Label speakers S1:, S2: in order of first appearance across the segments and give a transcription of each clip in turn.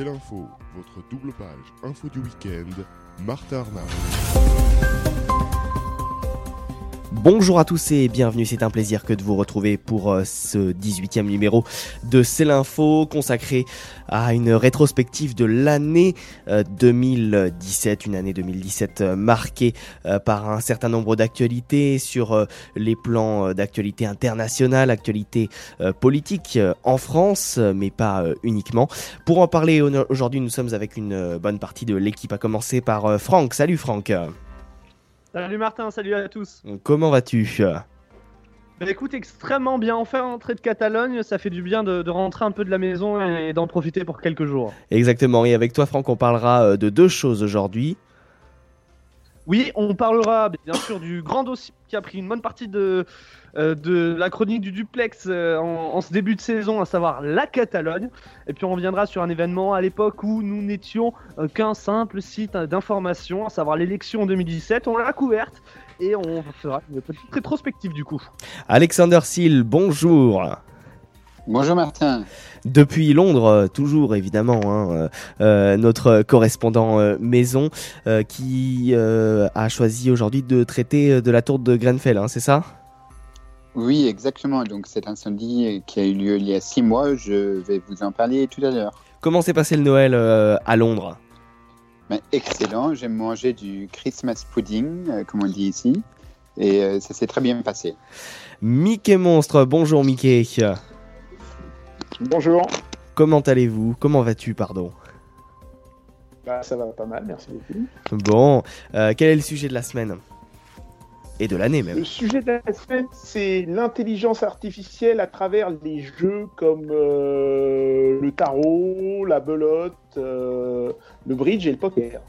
S1: C'est l'info, votre double page info du week-end, Martin Arnaud.
S2: Bonjour à tous et bienvenue, c'est un plaisir que de vous retrouver pour euh, ce 18e numéro de C'est l'info consacré à une rétrospective de l'année 2017, une année 2017 euh, marquée euh, par un certain nombre d'actualités sur les plans d'actualité internationale, actualité politique en France, mais pas uniquement. Pour en parler aujourd'hui, nous sommes avec une bonne partie de l'équipe, à commencer par Franck. Salut Franck.
S3: Salut Martin, salut à tous.
S2: Comment vas-tu
S3: bah écoute, extrêmement bien. Enfin, entrée de Catalogne, ça fait du bien de, rentrer un peu de la maison et d'en profiter pour quelques jours.
S2: Exactement. Et avec toi, Franck, on parlera euh, de deux choses aujourd'hui.
S3: Oui, on parlera bien sûr du grand dossier qui a pris une bonne partie de, euh, de la chronique du duplex euh, en, ce début de saison, à savoir la Catalogne. Et puis on reviendra sur un événement à l'époque où nous n'étions euh, qu'un simple site d'information, à savoir l'élection en 2017. On l'a couverte et on fera une petite rétrospective du coup.
S2: Alexander Seal, bonjour.
S4: Bonjour Martin.
S2: Depuis Londres, toujours évidemment, hein, notre correspondant maison qui a choisi aujourd'hui de traiter de la tour de Grenfell, hein, c'est ça?
S4: Oui, exactement. Donc c'est un samedi qui a eu lieu il y a six mois. Je vais vous en parler tout à l'heure.
S2: Comment s'est passé le Noël euh, à Londres?
S4: Ben, Excellent. J'ai mangé du Christmas pudding, euh, comme on dit ici, et euh, ça s'est très bien passé.
S2: Mickey Monstre, bonjour Mickey.
S5: Bonjour.
S2: Comment allez-vous? Comment vas-tu, pardon?
S5: Bah, Ça va pas mal, merci beaucoup.
S2: Bon, quel est le sujet de la semaine? Et de l'année même.
S5: Le sujet de la semaine, c'est l'intelligence artificielle à travers les jeux comme euh, le tarot, la belote, euh, le bridge et le poker.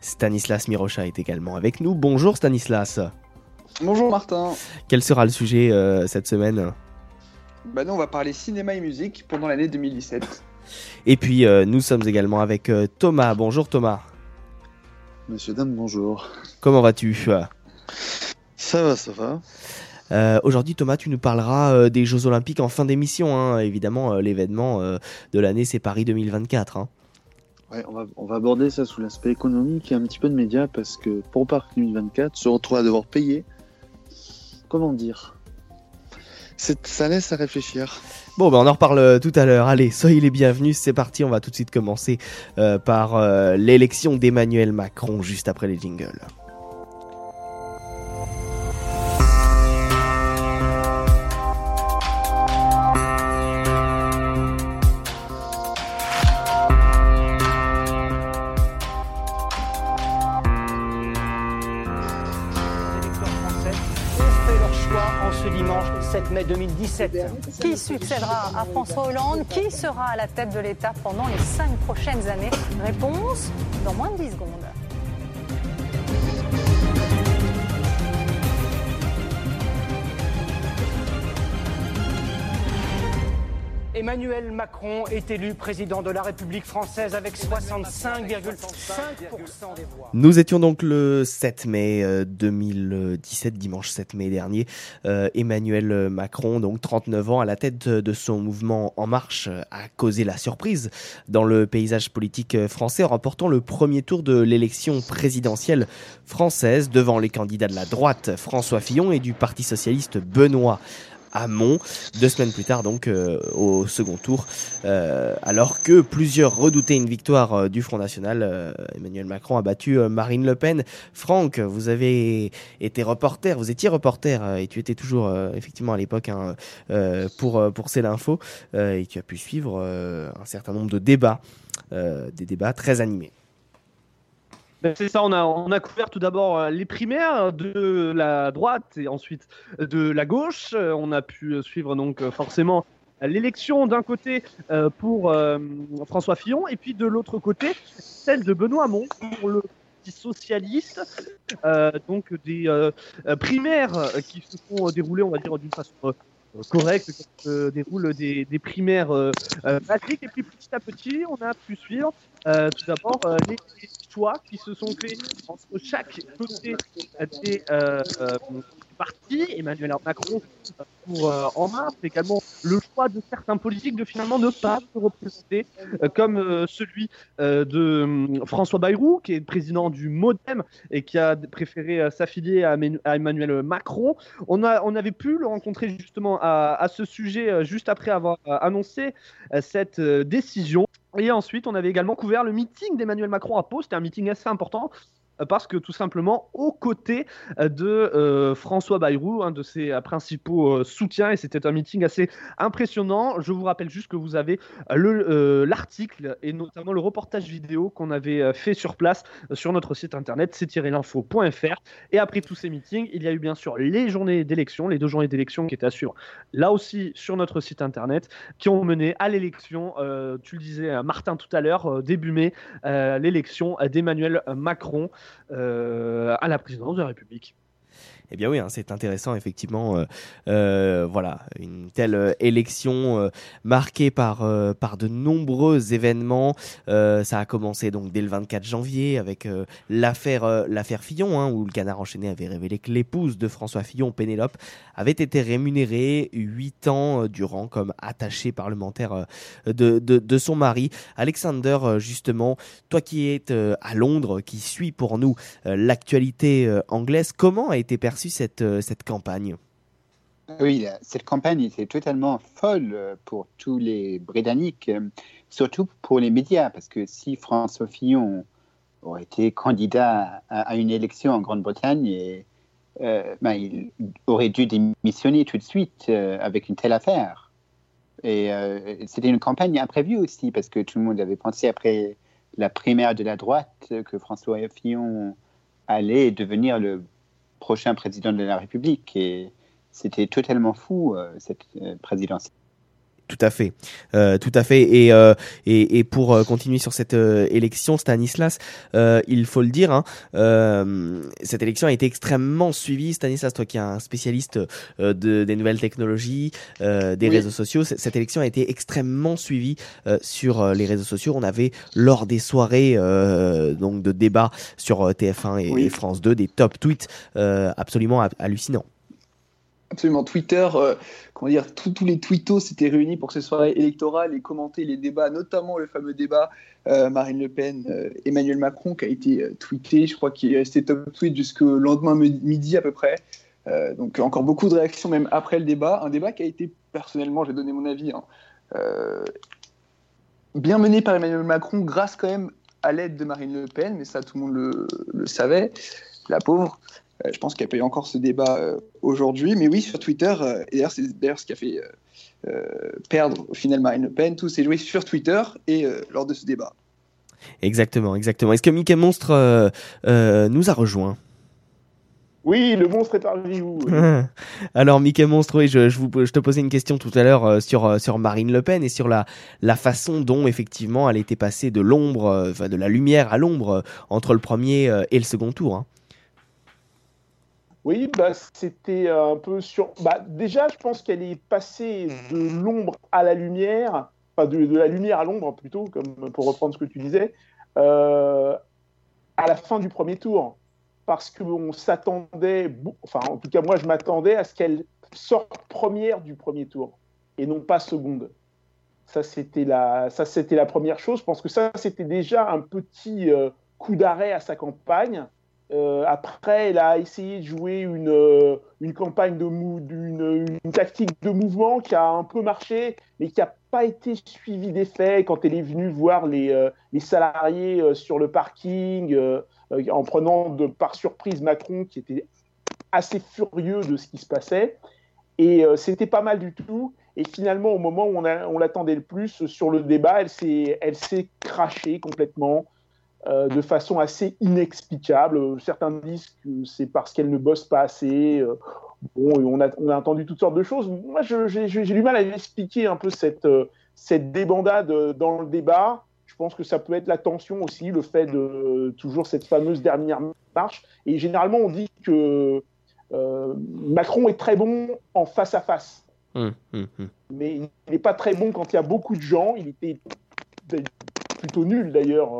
S2: Stanislas Mirocha est également avec nous. Bonjour Stanislas.
S6: Bonjour Martin.
S2: Quel sera le sujet euh, cette semaine?
S6: Bah nous, on va parler cinéma et musique pendant l'année 2017.
S2: Et puis nous sommes également avec Thomas. Bonjour Thomas.
S7: Monsieur Dan, bonjour.
S2: Comment vas-tu?
S7: Ça va, ça va.
S2: Euh, aujourd'hui, Thomas, tu nous parleras euh, des Jeux Olympiques en fin d'émission. Hein. Évidemment, euh, l'événement de l'année, c'est Paris 2024. Hein.
S7: Ouais, on va, on va aborder ça sous l'aspect économique et un petit peu de médias parce que pour Paris 2024, se retrouver à devoir payer, comment dire? Ça laisse à réfléchir.
S2: Bon, ben on en reparle tout à l'heure. Allez, soyez les bienvenus. C'est parti. On va tout de suite commencer par l'élection d'Emmanuel Macron juste après les jingles.
S8: 2017. Qui succédera à François Hollande? Qui sera à la tête de l'État pendant les cinq prochaines années? Réponse dans moins de 10 secondes. Emmanuel Macron est élu président de la République française avec 65,5% des voix.
S2: Nous étions donc le 7 mai 2017, euh, dimanche 7 mai dernier. Euh, Emmanuel Macron, donc 39 ans, à la tête de son mouvement En Marche, a causé la surprise dans le paysage politique français en remportant le premier tour de l'élection présidentielle française devant les candidats de la droite François Fillon et du Parti socialiste Benoît Hamon. Deux semaines plus tard, donc euh, au second tour, euh, alors que plusieurs redoutaient une victoire euh, du Front National, Emmanuel Macron a battu Marine Le Pen. Franck, vous avez été reporter, vous étiez reporter et tu étais toujours effectivement à l'époque hein, pour pour C'est l'info et tu as pu suivre un certain nombre de débats, des débats très animés.
S3: Ben, c'est ça, on a, couvert tout d'abord euh, les primaires de la droite et ensuite de la gauche. Euh, on a pu euh, suivre donc forcément l'élection d'un côté pour François Fillon et puis de l'autre côté celle de Benoît Hamon pour le socialiste. donc des primaires qui se sont déroulées, on va dire, d'une façon correcte, qui se déroulent des, des primaires basiques. Et puis petit à petit, on a pu suivre tout d'abord les choix qui se sont faits entre chaque côté des partis. Emmanuel Macron pour euh, En Marche, également le choix de certains politiques de finalement ne pas se représenter, euh, comme euh, celui euh, de hum, François Bayrou, qui est président du MoDem et qui a préféré s'affilier à, à Emmanuel Macron. On, a, on avait pu le rencontrer justement à, à ce sujet juste après avoir annoncé cette décision. Et ensuite, on avait également couvert le meeting d'Emmanuel Macron à Pau. C'était un meeting assez important parce que tout simplement aux côtés euh, de euh, François Bayrou, un de ses euh, principaux soutiens, et c'était un meeting assez impressionnant. Je vous rappelle juste que vous avez le, l'article et notamment le reportage vidéo qu'on avait fait sur place sur notre site internet c-l'info.fr. Et après tous ces meetings, il y a eu bien sûr les journées d'élection, les deux journées d'élection qui étaient à suivre là aussi sur notre site internet, qui ont mené à l'élection, tu le disais Martin tout à l'heure, début mai, l'élection d'Emmanuel Macron à la présidence de la République.
S2: Eh bien oui, hein, c'est intéressant effectivement. euh, euh, voilà, une telle euh, élection euh, marquée par par de nombreux événements. Ça a commencé donc dès le 24 janvier avec l'affaire l'affaire Fillon, hein, où le Canard enchaîné avait révélé que l'épouse de François Fillon, Pénélope, avait été rémunérée huit ans durant comme attachée parlementaire de, de de son mari. Alexander, justement, toi qui es à Londres, qui suis pour nous l'actualité anglaise, comment a été euh, cette campagne
S4: Oui, la- cette campagne était totalement folle euh, pour tous les Britanniques, euh, surtout pour les médias, parce que si François Fillon aurait été candidat à, une élection en Grande-Bretagne, et, ben, il aurait dû démissionner tout de suite avec une telle affaire. Et c'était une campagne imprévue aussi, parce que tout le monde avait pensé après la primaire de la droite que François Fillon allait devenir le prochain président de la République. Et c'était totalement fou, euh, cette euh, présidence.
S2: Tout à fait, Euh, tout à fait. Et, euh, et, et pour euh, continuer sur cette euh, élection, Stanislas, euh, il faut le dire, hein, euh, cette élection a été extrêmement suivie. Stanislas, toi qui es un spécialiste euh, de, des nouvelles technologies, euh, des
S6: Oui.
S2: réseaux sociaux, cette élection a été extrêmement suivie euh, sur les réseaux sociaux. On avait lors des soirées euh, donc de débats sur euh, TF1 et,
S6: Oui.
S2: et France 2 des top tweets euh, absolument ha- hallucinants.
S6: Absolument. Twitter, euh, comment dire, tous les twittos s'étaient réunis pour ces soirées électorales et commenter les débats, notamment le fameux débat euh, Marine Le Pen, euh, Emmanuel Macron, qui a été tweeté, je crois qu'il est resté top tweet jusqu'au lendemain mi- midi à peu près. Donc encore beaucoup de réactions même après le débat. Un débat qui a été, personnellement, j'ai donné mon avis, hein, bien mené par Emmanuel Macron grâce quand même à l'aide de Marine Le Pen, mais ça tout le monde le savait, la pauvre. Euh, je pense qu'elle paye encore ce débat euh, aujourd'hui. Mais oui, sur Twitter, euh, et d'ailleurs, c'est d'ailleurs ce qui a fait perdre au final Marine Le Pen. Tout s'est joué sur Twitter et euh, lors de ce débat.
S2: Exactement, exactement. Est-ce que Mickey Monstre euh, euh, nous a rejoint?
S5: Oui, le monstre est parmi vous. oui.
S2: Alors, Mickey Monstre, oui, je, je, vous, je te posais une question tout à l'heure euh, sur, euh, sur Marine Le Pen et sur la, la façon dont, effectivement, elle était passée de l'ombre, euh, enfin, de la lumière à l'ombre euh, entre le premier euh, et le second tour. hein.
S5: Oui, bah, c'était un peu sur. Bah, déjà, je pense qu'elle est passée de l'ombre à la lumière, enfin de, la lumière à l'ombre plutôt, comme pour reprendre ce que tu disais, euh, à la fin du premier tour. Parce qu'on s'attendait, enfin en tout cas moi je m'attendais à ce qu'elle sorte première du premier tour et non pas seconde. Ça c'était la, la première chose. Je pense que ça c'était déjà un petit euh, coup d'arrêt à sa campagne. Euh, après, elle a essayé de jouer une, euh, une campagne de mou, d'une une tactique de mouvement qui a un peu marché, mais qui n'a pas été suivie d'effet quand elle est venue voir les, euh, les salariés sur le parking, en prenant par surprise Macron, qui était assez furieux de ce qui se passait. Et c'était pas mal du tout. Et finalement, au moment où on, on l'attendait le plus sur le débat, elle s'est crachée complètement euh, de façon assez inexplicable. Certains disent que c'est parce qu'elle ne bosse pas assez. Euh, bon, on a, on a entendu toutes sortes de choses. Moi, j'ai du mal à expliquer un peu cette, euh, cette débandade dans le débat. Je pense que ça peut être la tension aussi, le fait de toujours cette fameuse dernière marche. Et généralement, on dit que euh, Macron est très bon en face à face
S2: hum, hum.
S5: mais il n'est pas très bon quand il y a beaucoup de gens. Il était plutôt nul d'ailleurs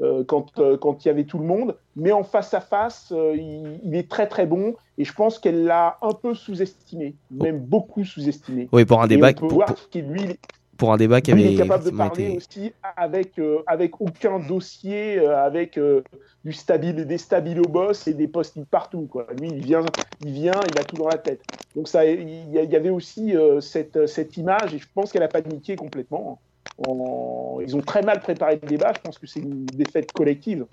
S5: euh, quand, quand il y avait tout le monde. Mais en face à face, il, il, est très très bon. Et je pense qu'elle l'a un peu sous-estimé, même beaucoup sous-estimé.
S2: Oui, pour un débat.
S5: on peut
S2: pour,
S5: voir
S2: pour-
S5: qu'il lui,
S2: pour un débat qui avait
S5: il est capable de parler
S2: été-
S5: aussi avec, euh, avec aucun dossier, euh, avec euh, du stabile, des stabilo boss et des post-it partout. Quoi. Lui, il vient, il vient, il a tout dans la tête. Donc ça, il y, avait aussi euh, cette, cette image, et je pense qu'elle a paniqué complètement. Ils ont très mal préparé le débat. Je pense que c'est une défaite collective.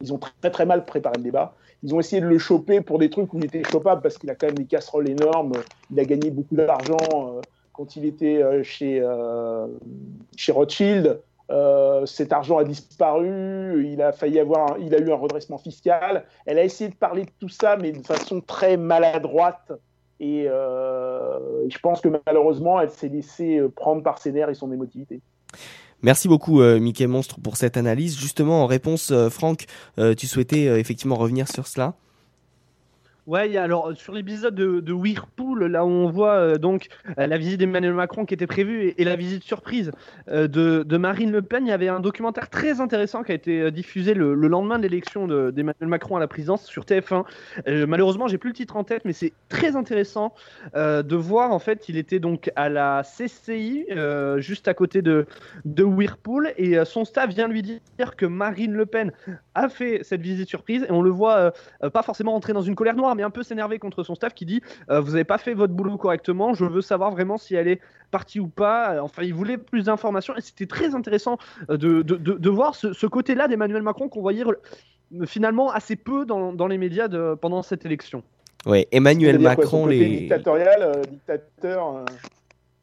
S5: Ils ont très très mal préparé le débat. Ils ont essayé de le choper pour des trucs où il était chopable parce qu'il a quand même des casseroles énormes. Il a gagné beaucoup d'argent euh, quand il était euh, chez, euh, chez Rothschild. Cet argent a disparu. Il a failli avoir, il a eu un redressement fiscal. Elle a essayé de parler de tout ça, mais de façon très maladroite. Et euh, je pense que malheureusement, elle s'est laissée euh, prendre par ses nerfs et son émotivité.
S2: Merci beaucoup, euh, Mickey Monstre, pour cette analyse. Justement, en réponse, euh, Franck, tu souhaitais effectivement revenir sur cela
S3: Ouais, alors sur l'épisode de, de Whirlpool, là où on voit euh, donc euh, la visite d'Emmanuel Macron qui était prévue et, la visite surprise euh, de, Marine Le Pen, il y avait un documentaire très intéressant qui a été diffusé le, le lendemain de l'élection de- d'Emmanuel Macron à la présidence sur TF1. Euh, malheureusement, j'ai plus le titre en tête, mais c'est très intéressant de voir en fait, il était donc à la CCI, juste à côté de, de Whirlpool, et son staff vient lui dire que Marine Le Pen a fait cette visite surprise, et on le voit pas forcément entrer dans une colère noire, un peu s'énerver contre son staff qui dit euh, Vous n'avez pas fait votre boulot correctement, je veux savoir vraiment si elle est partie ou pas. Euh, Enfin, il voulait plus d'informations et c'était très intéressant euh, de, de, de, de voir ce, ce côté-là d'Emmanuel Macron qu'on voyait finalement assez peu dans, dans les médias pendant cette élection.
S2: Ouais, Emmanuel
S5: quoi,
S2: Macron,
S5: côté
S2: les.
S5: dictatorial, euh, dictateur. euh,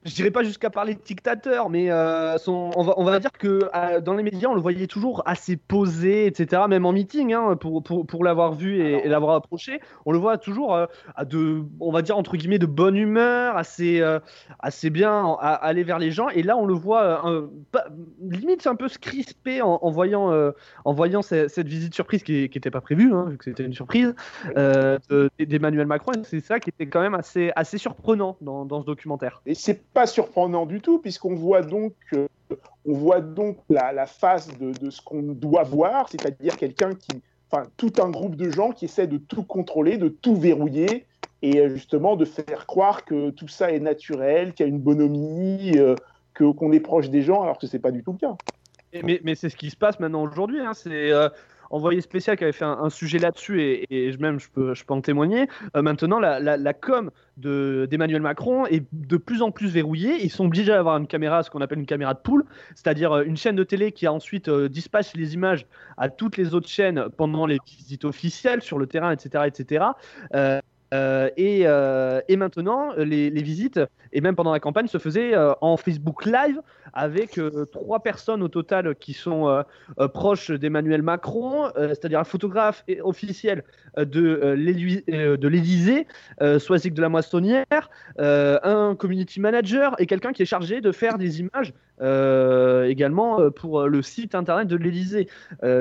S3: Je dirais pas jusqu'à parler de dictateur, mais euh, son, on, va, on va dire que euh, dans les médias, on le voyait toujours assez posé, etc. Même en meeting, hein, pour, pour, pour l'avoir vu et, et l'avoir approché, on le voit toujours euh, à de, on va dire entre guillemets, de bonne humeur, assez, assez bien à, à aller vers les gens. Et là, on le voit pas- limite un peu se crisper en, en voyant, euh, en voyant ce- cette visite surprise qui n'était pas prévue, hein, vu que c'était une surprise de- d'Emmanuel Macron. C'est ça qui était quand même assez, assez surprenant dans, dans ce documentaire.
S5: Et c'est pas surprenant du tout, puisqu'on voit donc, euh, on voit donc la, face de, ce qu'on doit voir, c'est-à-dire quelqu'un qui, enfin, tout un groupe de gens qui essaient de tout contrôler, de tout verrouiller, et euh, justement de faire croire que tout ça est naturel, qu'il y a une bonhomie, euh, qu'on est proche des gens, alors que c'est pas du tout le cas.
S3: Mais c'est ce qui se passe maintenant aujourd'hui. Hein. C'est euh, Envoyé spécial qui avait fait un, sujet là-dessus et, et je- même je peux, je peux en témoigner. Euh, maintenant, la, com de- d'Emmanuel Macron est de plus en plus verrouillée. Ils sont obligés d'avoir une caméra, ce qu'on appelle une caméra de poule, c'est-à-dire euh, une chaîne de télé qui a ensuite euh, les images à toutes les autres chaînes pendant les visites officielles sur le terrain, etc., etc. Euh, et, maintenant, les, visites, et même pendant la campagne, se faisaient en Facebook Live avec euh, trois personnes au total qui sont euh, euh, proches d'Emmanuel Macron, c'est-à-dire un photographe officiel de l'Élysée, Soisic de la Moissonnière, un community manager et quelqu'un qui est chargé de faire des images également pour le site internet de l'Élysée.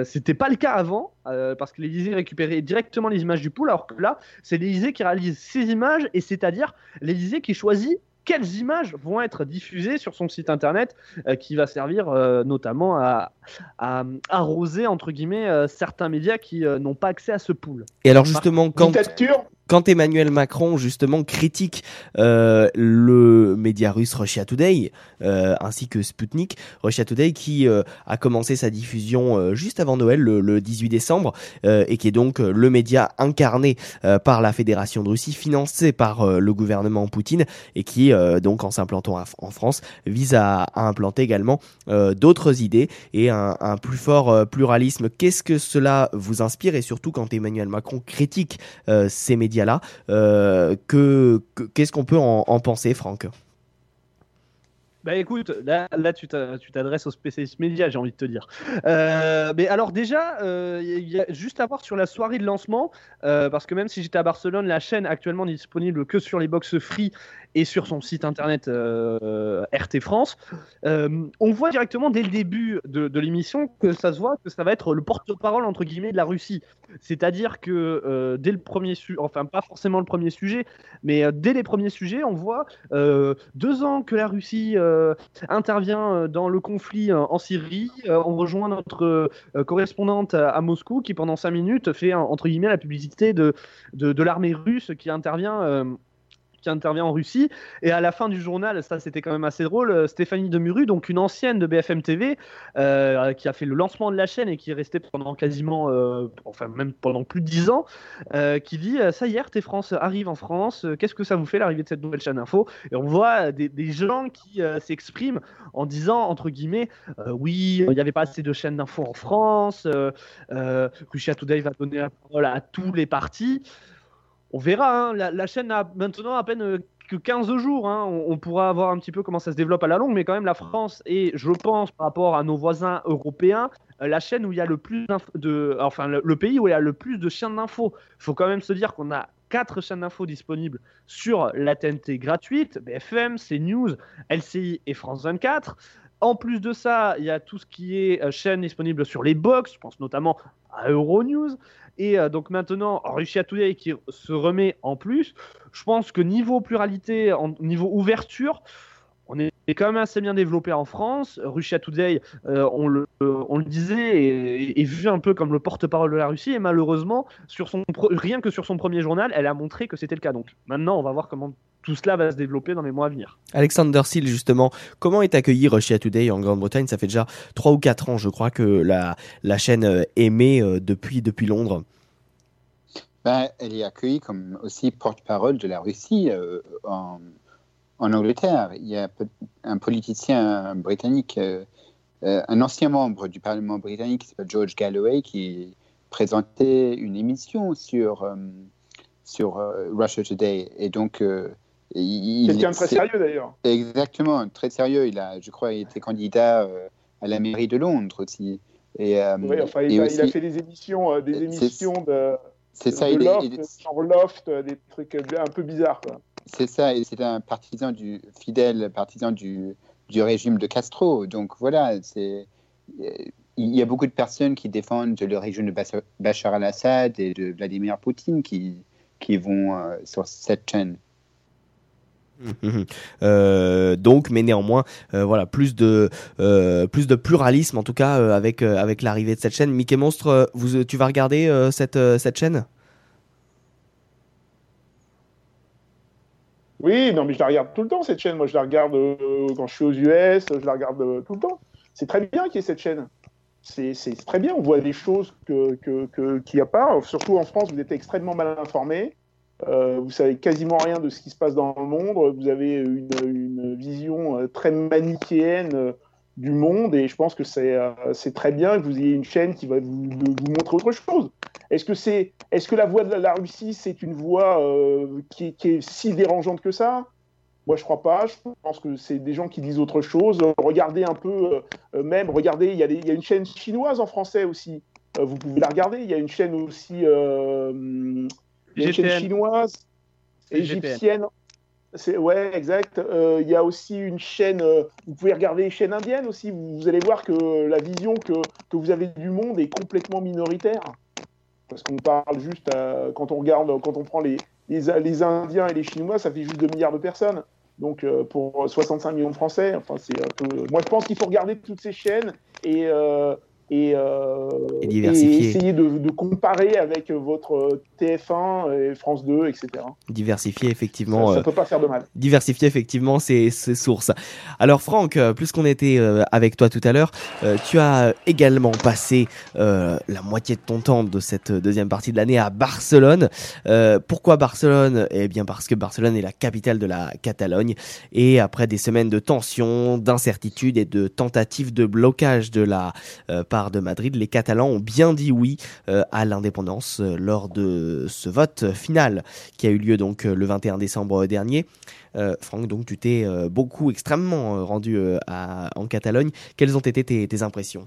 S3: C'était pas le cas avant parce que l'Élysée récupérait directement les images du pool, alors que là, c'est l'Élysée qui réalise ces images et c'est-à-dire l'Élysée qui choisit quelles images vont être diffusées sur son site internet euh, qui va servir euh, notamment à, à arroser entre guillemets euh, certains médias qui euh, n'ont pas accès à ce pool.
S2: Et alors justement, quand,
S5: Dictature
S2: quand Emmanuel Macron justement critique euh, le média russe Russia Today euh, ainsi que Sputnik, Russia Today qui euh, a commencé sa diffusion euh, juste avant Noël, le, le 18 décembre, euh, et qui est donc euh, le média incarné par la Fédération de Russie, financé par le gouvernement Poutine, et qui donc en s'implantant en France vise à, à implanter également d'autres idées et un, un plus fort pluralisme. Qu'est-ce que cela vous inspire? Et surtout quand Emmanuel Macron critique ces médias-là, euh, que, que- qu'est-ce qu'on peut en penser, Franck?
S3: Bah écoute, là, là tu t'a- tu t'adresses aux spécialistes médias, j'ai envie de te dire. Euh, mais alors déjà, euh, juste à voir sur la soirée de lancement, euh, parce que même si j'étais à Barcelone, la chaîne actuellement n'est disponible que sur les box free et sur son site internet RT France. On voit directement dès le début de, l'émission que ça se voit que ça va être le porte-parole entre guillemets de la Russie. C'est-à-dire que dès le premier sujet, enfin pas forcément le premier sujet, mais dès les premiers sujets, on voit deux ans que la Russie intervient dans le conflit en Syrie. on rejoint notre correspondante à, Moscou qui, pendant 5 minutes, fait entre guillemets la publicité de, de l'armée russe qui intervient qui intervient en Russie. Et à la fin du journal, ça c'était quand même assez drôle, euh, Stéphanie Demuru, donc une ancienne de BFM TV, euh, qui a fait le lancement de la chaîne et qui est restée pendant quasiment, euh, enfin même pendant plus de 10 ans, qui dit Ça y est, France arrive en France, qu'est-ce que ça vous fait l'arrivée de cette nouvelle chaîne info? Et on voit des, gens qui s'expriment en disant, entre guillemets, oui, il n'y avait pas assez de chaînes d'info en France, Russia Today va donner la parole à tous les partis on verra. Hein. La, chaîne a maintenant à peine euh, que 15 jours. Hein. On, pourra voir un petit peu comment ça se développe à la longue, mais quand même, la France est, je pense, par rapport à nos voisins européens, euh, la chaîne où il y a le plus de, enfin, le, pays où il y a le plus de chaînes d'infos. Il faut quand même se dire qu'on a quatre chaînes d'infos disponibles sur la TNT gratuite, BFM, CNews, LCI et France 24. En plus de ça, il y a tout ce qui est euh, chaîne disponible sur les box, je pense notamment à Euronews. Et euh, donc maintenant, Russia Today qui se remet en plus. Je pense que niveau pluralité, niveau ouverture, on est quand même assez bien développé en France. Russia Today, euh, on, le, on, le, disait, est, vu un peu comme le porte-parole de la Russie. Et malheureusement, sur son rien que sur son premier journal, elle a montré que c'était le cas. Donc maintenant, on va voir comment tout cela va se développer dans les mois à venir.
S2: Alexander Seal, justement, comment est accueilli Russia Today en Grande-Bretagne? Ça fait déjà 3 ou 4 ans, je crois, que la, la chaîne émet euh, depuis, depuis Londres.
S4: Ben, elle est accueillie comme aussi porte-parole de la Russie euh, en, en, Angleterre. Il y a un politicien britannique, euh, un ancien membre du Parlement britannique qui s'appelle George Galloway, qui présentait une émission sur, sur Russia Today. Et donc,
S5: Quelqu'un très sérieux d'ailleurs.
S4: Exactement, très sérieux. Il a, je crois, il était candidat euh, à la mairie de Londres aussi.
S5: Et, euh, oui, enfin, il, a, fait des émissions, euh, des émissions de.
S4: C'est ça,
S5: il loft, est, loft, des trucs un peu bizarres.
S4: C'est ça, et c'est un partisan du fidèle partisan du, du régime de Castro. Donc voilà, c'est il y a beaucoup de personnes qui défendent le régime de Bachar al-Assad et de Vladimir Poutine qui, qui vont sur cette chaîne.
S2: Euh, donc, mais néanmoins, euh, voilà, plus de euh, plus de pluralisme en tout cas avec avec l'arrivée de cette chaîne. Mickey Monstre, vous, tu vas regarder cette cette chaîne?
S5: Oui, non, mais je la regarde tout le temps cette chaîne. Moi, je la regarde quand je suis aux US, je la regarde tout le temps. C'est très bien qu'il y ait cette chaîne. C'est très bien. On voit des choses que qu'il n'y a pas. Surtout en France, vous êtes extrêmement mal informés. Euh, vous savez quasiment rien de ce qui se passe dans le monde. Vous avez une, vision euh, très manichéenne euh, du monde et je pense que c'est très bien que vous ayez une chaîne qui va vous, montrer autre chose. Est-ce que, c'est est-ce que la voix de la Russie, c'est une voix qui, qui, est si dérangeante que ça? Moi, je crois pas. Je pense que c'est des gens qui disent autre chose. Regardez un peu, même, regardez, il y, a une chaîne chinoise en français aussi. vous pouvez la regarder. Il y a une chaîne aussi chaîne chinoise, égyptienne. C'est, ouais, exact. Euh, il y a aussi une chaîne, euh, vous pouvez regarder les chaînes indiennes aussi, vous, allez voir que la vision que, que, vous avez du monde est complètement minoritaire. Parce qu'on parle juste, euh, quand on regarde, quand on prend les, les, les, Indiens et les Chinois, ça fait juste 2 milliards de personnes. Donc pour 65 millions de Français, enfin, c'est moi je pense qu'il faut regarder toutes ces chaînes et et, euh, essayer de, comparer avec votre TF1 et France 2, etc.
S2: Diversifier effectivement.
S5: Ça, ne peut pas faire de mal.
S2: Diversifier effectivement ses, sources. Alors Franck, euh, plus qu'on était euh, avec toi tout à l'heure, tu as également passé la moitié de ton temps de cette deuxième partie de l'année à Barcelone. pourquoi Barcelone? Eh bien parce que Barcelone est la capitale de la Catalogne et après des semaines de tensions, d'incertitudes et de tentatives de blocage de la de Madrid, les Catalans ont bien dit oui euh, à l'indépendance euh, lors de ce vote final qui a eu lieu donc euh, le 21 décembre dernier. Franck, donc tu t'es beaucoup, extrêmement rendu en Catalogne. Quelles ont été tes impressions?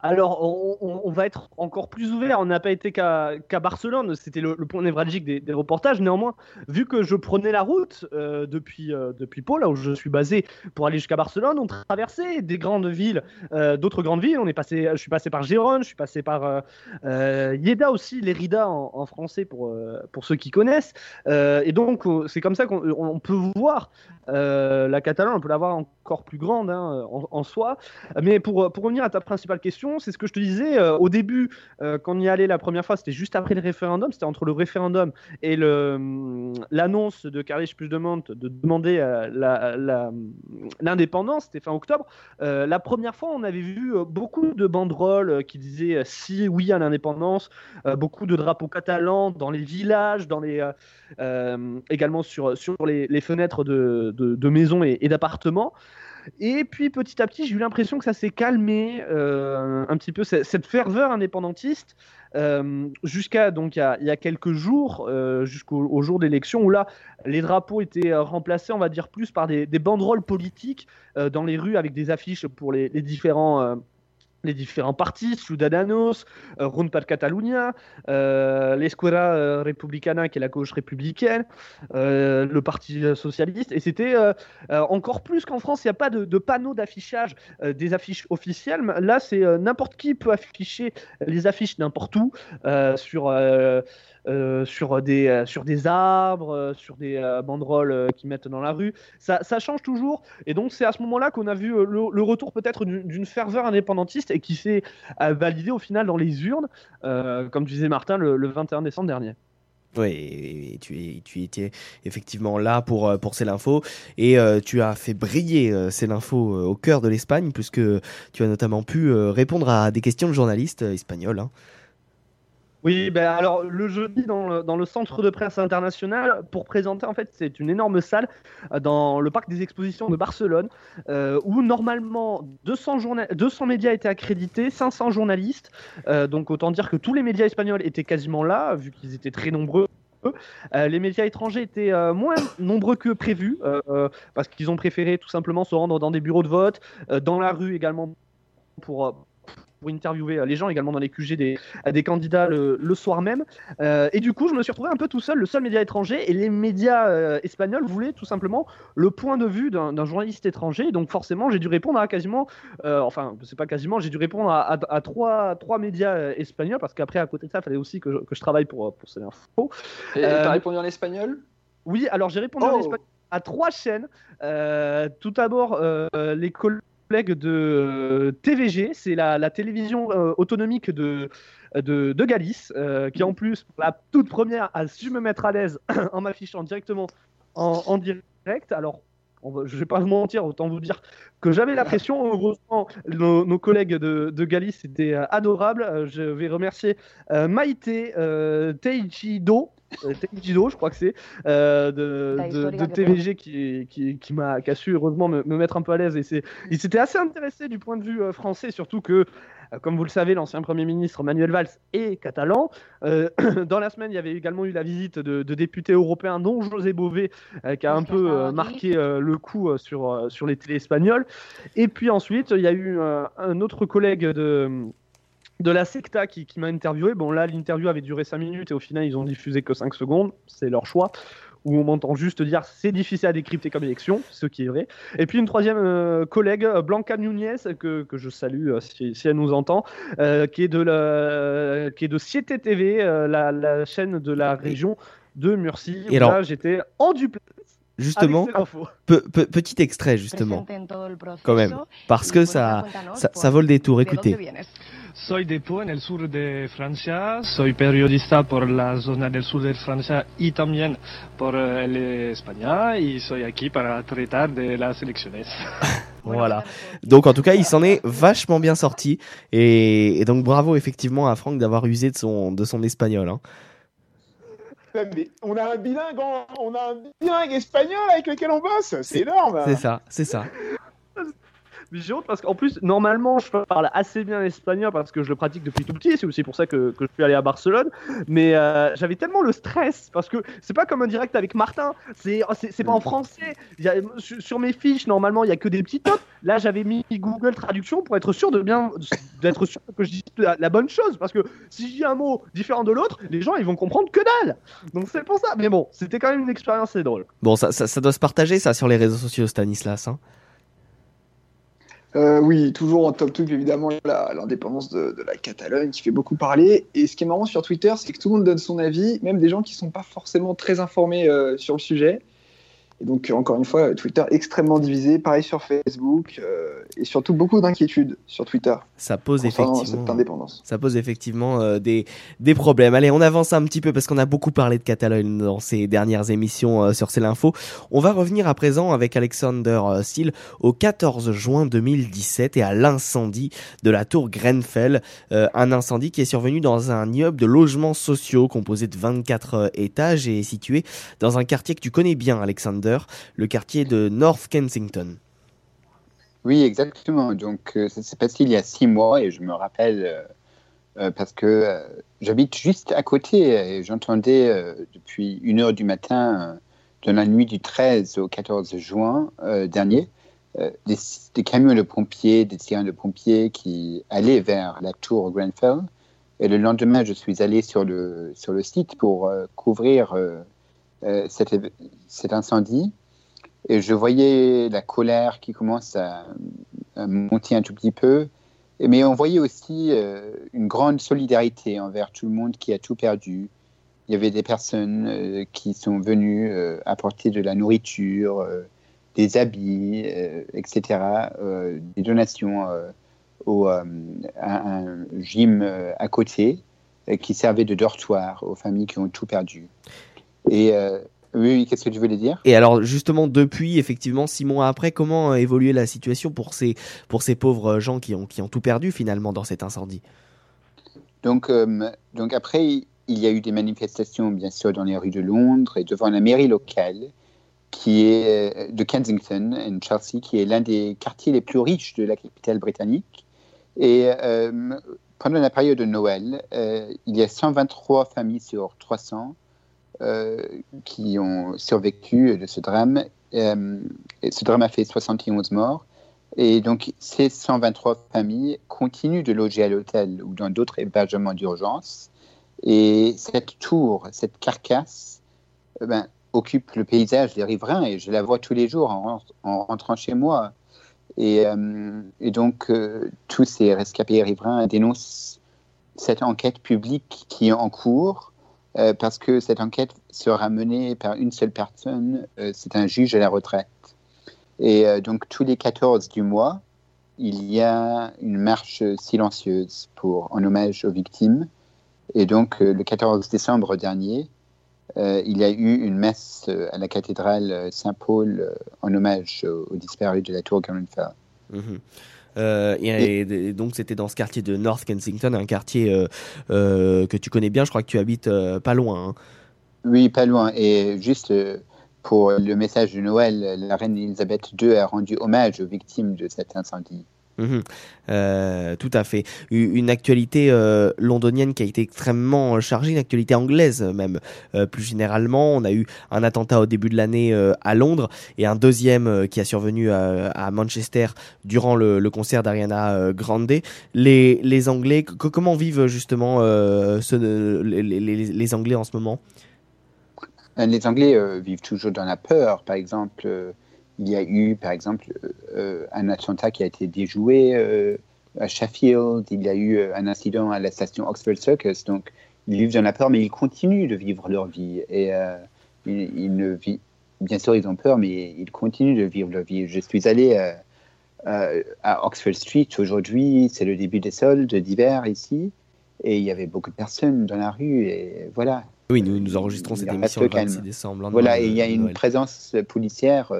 S3: Alors, on, va être encore plus ouvert. On n'a pas été qu'à Barcelone. C'était le, point névralgique des, reportages. Néanmoins, vu que je prenais la route euh, depuis, euh, depuis Pau, là où je suis basé, pour aller jusqu'à Barcelone, on traversait des grandes villes, euh, d'autres grandes villes. On est passé, je suis passé par Gérone, je suis passé par Yeda aussi, l'Erida en, en, français pour, pour ceux qui connaissent. et donc, c'est comme ça qu'on peut voir Euh, la Catalogne, on peut l'avoir encore plus grande hein, en, soi. Mais pour, revenir à ta principale question, c'est ce que je te disais euh, au début, quand on y allait la première fois, c'était juste après le référendum, c'était entre le référendum et l'annonce de Carles Puigdemont de demander l'indépendance, c'était fin octobre. la première fois, on avait vu beaucoup de banderoles qui disaient si, oui à l'indépendance, beaucoup de drapeaux catalans dans les villages, dans les, également sur, sur les, fenêtres de, de, maisons et, d'appartements. Et puis petit à petit, j'ai eu l'impression que ça s'est calmé euh, un petit peu cette ferveur indépendantiste euh, jusqu'à donc il y, a, quelques jours, euh, jusqu'au jour d'élection où là les drapeaux étaient remplacés, on va dire plus par des, banderoles politiques dans les rues avec des affiches pour les, les différents les différents partis, Ciudadanos, euh, Run per Catalunya, euh, l'Esquerra euh, Republicana, qui est la gauche républicaine, euh, le Parti socialiste. Et c'était encore plus qu'en France, il n'y a pas de, de panneau d'affichage des affiches officielles. Là, c'est n'importe qui peut afficher les affiches n'importe où sur euh, sur, des, euh, sur des arbres, euh, sur des banderoles qu'ils mettent dans la rue. Ça, change toujours. Et donc, c'est à ce moment-là qu'on a vu le, retour peut-être d'une ferveur indépendantiste et qui s'est validé au final dans les urnes, comme tu disais Martin, le, 21 décembre dernier.
S2: Oui, tu, tu étais effectivement là pour, pour l'info et tu as fait briller C'est l'info au cœur de l'Espagne puisque tu as notamment pu répondre à des questions de journalistes espagnols. Hein.
S3: Oui, ben alors le jeudi dans le, centre de presse international pour présenter en fait c'est une énorme salle euh, dans le parc des expositions de Barcelone euh, où normalement 200, 200 médias étaient accrédités, 500 journalistes, euh, donc autant dire que tous les médias espagnols étaient quasiment là vu qu'ils étaient très nombreux. les médias étrangers étaient moins nombreux que prévu parce qu'ils ont préféré tout simplement se rendre dans des bureaux de vote, dans la rue également pour pour interviewer euh, les gens également dans les QG des, des candidats le, soir même. Euh, et du coup, je me suis retrouvé un peu tout seul, le seul média étranger, et les médias euh, espagnols voulaient tout simplement le point de vue d'un journaliste étranger. Donc forcément, j'ai dû répondre à quasiment, enfin, c'est pas quasiment, j'ai dû répondre à, trois, trois médias espagnols parce qu'après, à côté de ça, il fallait aussi que je, que je travaille pour, pour ces infos.
S6: Et tu as répondu en espagnol?
S3: Oui, alors j'ai répondu en oh. espagnol à trois chaînes. tout d'abord, les collègues de euh, TVG, c'est la, télévision euh, autonomique de, de, Galice, euh, qui en plus, la toute première, a su me mettre à l'aise en m'affichant directement en, direct. Alors, je ne vais pas vous mentir, autant vous dire que j'avais la pression. Heureusement, nos, collègues de, de, Galice étaient adorables. Je vais remercier Maïté Teichido, euh, je crois que c'est, euh, de, de, TVG qui, qui, qui m'a a su heureusement me, mettre un peu à l'aise. Et c'est, il s'était assez intéressé du point de vue euh, français, surtout que, comme vous le savez, l'ancien Premier ministre Manuel Valls est catalan. dans la semaine, il y avait également eu la visite de, députés européens, dont José Bové, qui a un peu marqué le coup sur, sur les télé espagnols. Et puis ensuite, il y a eu un autre collègue de de la secta qui, m'a interviewé. Bon, là, l'interview avait duré 5 minutes et au final, ils ont diffusé que 5 secondes. C'est leur choix. Où on m'entend juste dire c'est difficile à décrypter comme élection, ce qui est vrai. Et puis une troisième euh, collègue, Blanca Nunez, que, que je salue euh, si, elle nous entend, euh, qui, est de la, qui est de Siete TV, la, chaîne de la région de Murcie. Et là, j'étais en duplex
S2: justement, petit extrait justement, quand même, parce que ça, ça, ça vole des tours. Écoutez.
S9: Soy de Pau, en el sur de Francia. Soy periodista por la zona del sur de Francia y también por eh, España. Y soy aquí para tratar de las elecciones.
S2: voilà. Donc en tout cas, il s'en est vachement bien sorti. Et, donc bravo effectivement à Franck d'avoir usé de son, de son espagnol. Hein.
S5: on a un bilingue, on a un bilingue espagnol avec lequel on bosse, c'est énorme.
S2: C'est ça, c'est ça.
S3: Mais j'ai honte parce qu'en plus, normalement, je parle assez bien espagnol parce que je le pratique depuis tout petit. C'est aussi pour ça que, que je suis allé à Barcelone. Mais euh, j'avais tellement le stress parce que c'est pas comme un direct avec Martin. C'est oh, pas en français. sur, mes fiches, normalement, il y a que des petits tops. Là, j'avais mis Google Traduction pour être sûr de bien d'être sûr que je dis la, bonne chose. Parce que si je dis un mot différent de l'autre, les gens ils vont comprendre que dalle. Donc c'est pour ça. Mais bon, c'était quand même une expérience assez drôle.
S2: Bon, ça, ça, ça, doit se partager ça sur les réseaux sociaux, Stanislas. Hein
S6: euh, oui, toujours en top 2, évidemment, l'indépendance de, la Catalogne qui fait beaucoup parler. Et ce qui est marrant sur Twitter, c'est que tout le monde donne son avis, même des gens qui ne sont pas forcément très informés euh, sur le sujet. Et donc, encore une fois, Twitter extrêmement divisé, pareil sur Facebook, euh, et surtout beaucoup d'inquiétudes sur Twitter.
S2: Ça pose effectivement.
S6: cette indépendance.
S2: Ça pose effectivement euh, des, des problèmes. Allez, on avance un petit peu parce qu'on a beaucoup parlé de Catalogne dans ces dernières émissions euh, sur C'est l'info. On va revenir à présent avec Alexander euh, Seal au 14 juin 2017 et à l'incendie de la tour Grenfell. Euh, un incendie qui est survenu dans un immeuble de logements sociaux composé de 24 euh, étages et situé dans un quartier que tu connais bien, Alexander, le quartier de North Kensington.
S4: Oui, exactement. Donc, euh, ça s'est passé il y a six mois et je me rappelle euh, euh, parce que j'habite juste à côté et j'entendais depuis une heure du matin de la nuit du 13 au 14 juin dernier des, camions de pompiers, des sirènes de pompiers qui allaient vers la tour Grenfell. Et le lendemain, je suis allé sur le, sur le site pour couvrir cet incendie. Et je voyais la colère qui commence à, monter un tout petit peu. Mais on voyait aussi euh, une grande solidarité envers tout le monde qui a tout perdu. Il y avait des personnes euh, qui sont venues euh, apporter de la nourriture, des habits, etc., des donations au, à un gym à côté qui servait de dortoir aux familles qui ont tout perdu. Et oui, oui, qu'est-ce que tu voulais dire?
S2: Et alors justement depuis effectivement six mois après, comment a évolué la situation pour ces pour ces pauvres gens qui ont qui ont tout perdu finalement dans cet incendie?
S4: Donc, euh, donc après, il y a eu des manifestations, bien sûr, dans les rues de Londres et devant la mairie locale, qui est euh, de Kensington, en Chelsea, qui est l'un des quartiers les plus riches de la capitale britannique. Et euh, pendant la période de Noël, euh, il y a 123 familles sur 300 euh, qui ont survécu de ce drame. Euh, ce drame a fait 71 morts. Et donc, ces 123 familles continuent de loger à l'hôtel ou dans d'autres hébergements d'urgence. Et cette tour, cette carcasse, eh ben, occupe le paysage des riverains et je la vois tous les jours en, en rentrant chez moi. Et, euh, donc, euh, tous ces rescapés riverains dénoncent cette enquête publique qui est en cours euh, parce que cette enquête sera menée par une seule personne, euh, c'est un juge à la retraite. Et euh, donc, tous les 14 du mois, il y a une marche silencieuse pour, en hommage aux victimes. Et donc, le 14 décembre dernier, il y a eu une messe à la cathédrale Saint-Paul en hommage aux, disparus de la tour Grenfell.
S2: Euh, et, et donc c'était dans ce quartier de North Kensington, un quartier euh, euh, que tu connais bien. Je crois que tu habites pas loin. hein.
S4: Oui, pas loin. Et juste pour le message de Noël, la reine Elisabeth II a rendu hommage aux victimes de cet incendie.
S2: Euh, tout à fait. Une actualité euh, londonienne qui a été extrêmement euh, chargée, une actualité anglaise même. Plus généralement, on a eu un attentat au début de l'année à Londres et un deuxième qui a survenu à, Manchester durant le, concert d'Ariana Grande. Les, Anglais, co- comment vivent justement les, Anglais en ce moment?
S4: Les Anglais vivent toujours dans la peur. Par exemple, il y a eu, par exemple, euh, un attentat qui a été déjoué euh, à Sheffield. Il y a eu euh, un incident à la station Oxford Circus. Donc, ils vivent dans la peur, mais ils continuent de vivre leur vie. Et euh, ils, ils ne vivent... Bien sûr, ils ont peur, mais ils continuent de vivre leur vie. Je suis allé à Oxford Street aujourd'hui. C'est le début des soldes d'hiver ici. Et il y avait beaucoup de personnes dans la rue. Et voilà.
S2: Oui, nous, nous enregistrons cette émission le
S4: calme.
S2: 26 décembre.
S4: Voilà, et il y a une
S2: Noël.
S4: présence policière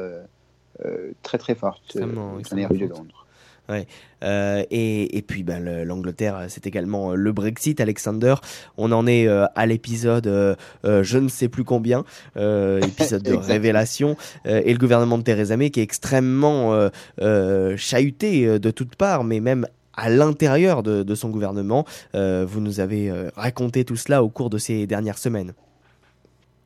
S4: très très forte euh,
S2: Extrêmement-
S4: dans les rues de. Londres.
S2: Ouais. Euh, et, et puis ben, le- l'Angleterre, euh, c'est également euh, le Brexit, Alexander. On en est euh, à l'épisode, euh, euh, je ne sais plus combien, euh, épisode de révélation, euh, et le gouvernement de Theresa May qui est extrêmement euh, euh, chahuté euh, de toutes parts, mais même à l'intérieur de, de son gouvernement. Euh, vous nous avez euh, raconté tout cela au cours de ces dernières semaines.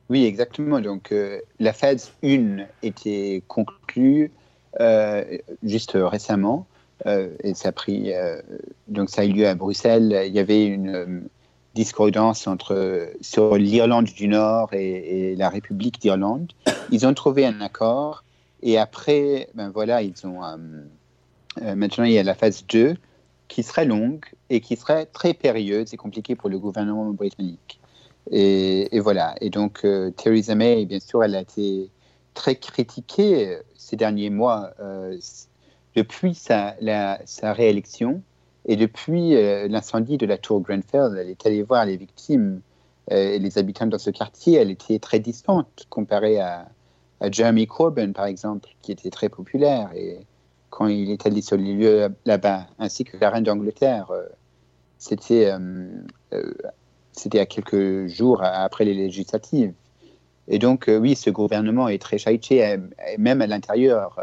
S4: Oui, exactement. Donc euh, la phase 1 était conclue euh, juste récemment. euh, et ça a pris, donc ça a eu lieu à Bruxelles. Il y avait une discordance entre sur l'Irlande du Nord et, la République d'Irlande. Ils ont trouvé un accord et après, ben voilà, ils ont maintenant il y a la phase 2 qui serait longue et qui serait très périlleuse et compliquée pour le gouvernement britannique. Et, voilà. Et donc, euh, Theresa May, bien sûr, elle a été très critiqué ces derniers mois depuis sa, réélection et depuis l'incendie de la tour Grenfell. Elle est allée voir les victimes et les habitants dans ce quartier. Elle était très distante comparée à, Jeremy Corbyn, par exemple, qui était très populaire. Et quand il est allé sur les lieux là-bas, ainsi que la reine d'Angleterre, euh, c'était euh, euh, c'était à quelques jours après les législatives. Et donc, oui, ce gouvernement est très chaïché, même à l'intérieur.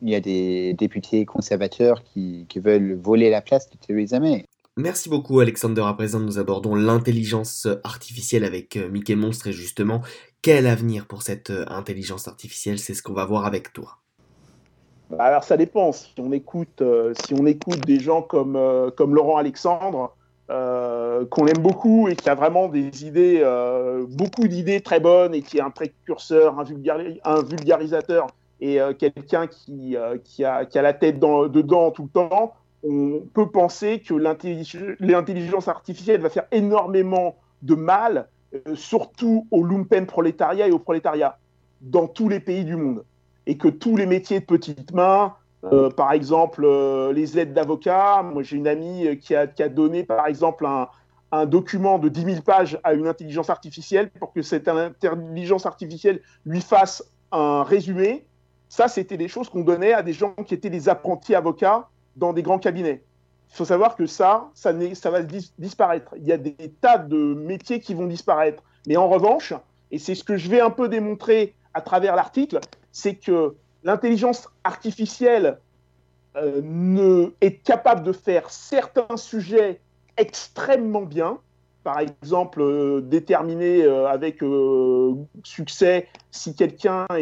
S4: il y a des députés conservateurs qui, qui, veulent voler la place de Theresa May.
S2: Merci beaucoup Alexander. À présent, nous abordons l'intelligence artificielle avec Mickey Monstre et justement, quel avenir pour cette intelligence artificielle? C'est ce qu'on va voir avec toi.
S5: Bah, alors ça dépend. Si on écoute, euh, si on écoute des gens comme, euh, comme Laurent Alexandre, euh, qu'on aime beaucoup et qui a vraiment des idées, beaucoup d'idées très bonnes et qui est un précurseur, un, vulgarisateur et quelqu'un qui, a, la tête dans, dedans tout le temps, on peut penser que l'intelligence artificielle va faire énormément de mal, surtout au lumpen prolétariat et au prolétariat, dans tous les pays du monde. Et que tous les métiers de petites mains, euh, par exemple euh, les aides d'avocat, moi j'ai une amie euh, qui a, donné par exemple un, document de 10 000 pages à une intelligence artificielle pour que cette intelligence artificielle lui fasse un résumé. Ça, c'était des choses qu'on donnait à des gens qui étaient des apprentis avocats dans des grands cabinets. Il faut savoir que ça, ça va disparaître. Il y a des tas de métiers qui vont disparaître. Mais en revanche, et c'est ce que je vais un peu démontrer à travers l'article, c'est que l'intelligence artificielle euh, est capable de faire certains sujets extrêmement bien. Par exemple, euh, déterminer euh, avec succès si quelqu'un a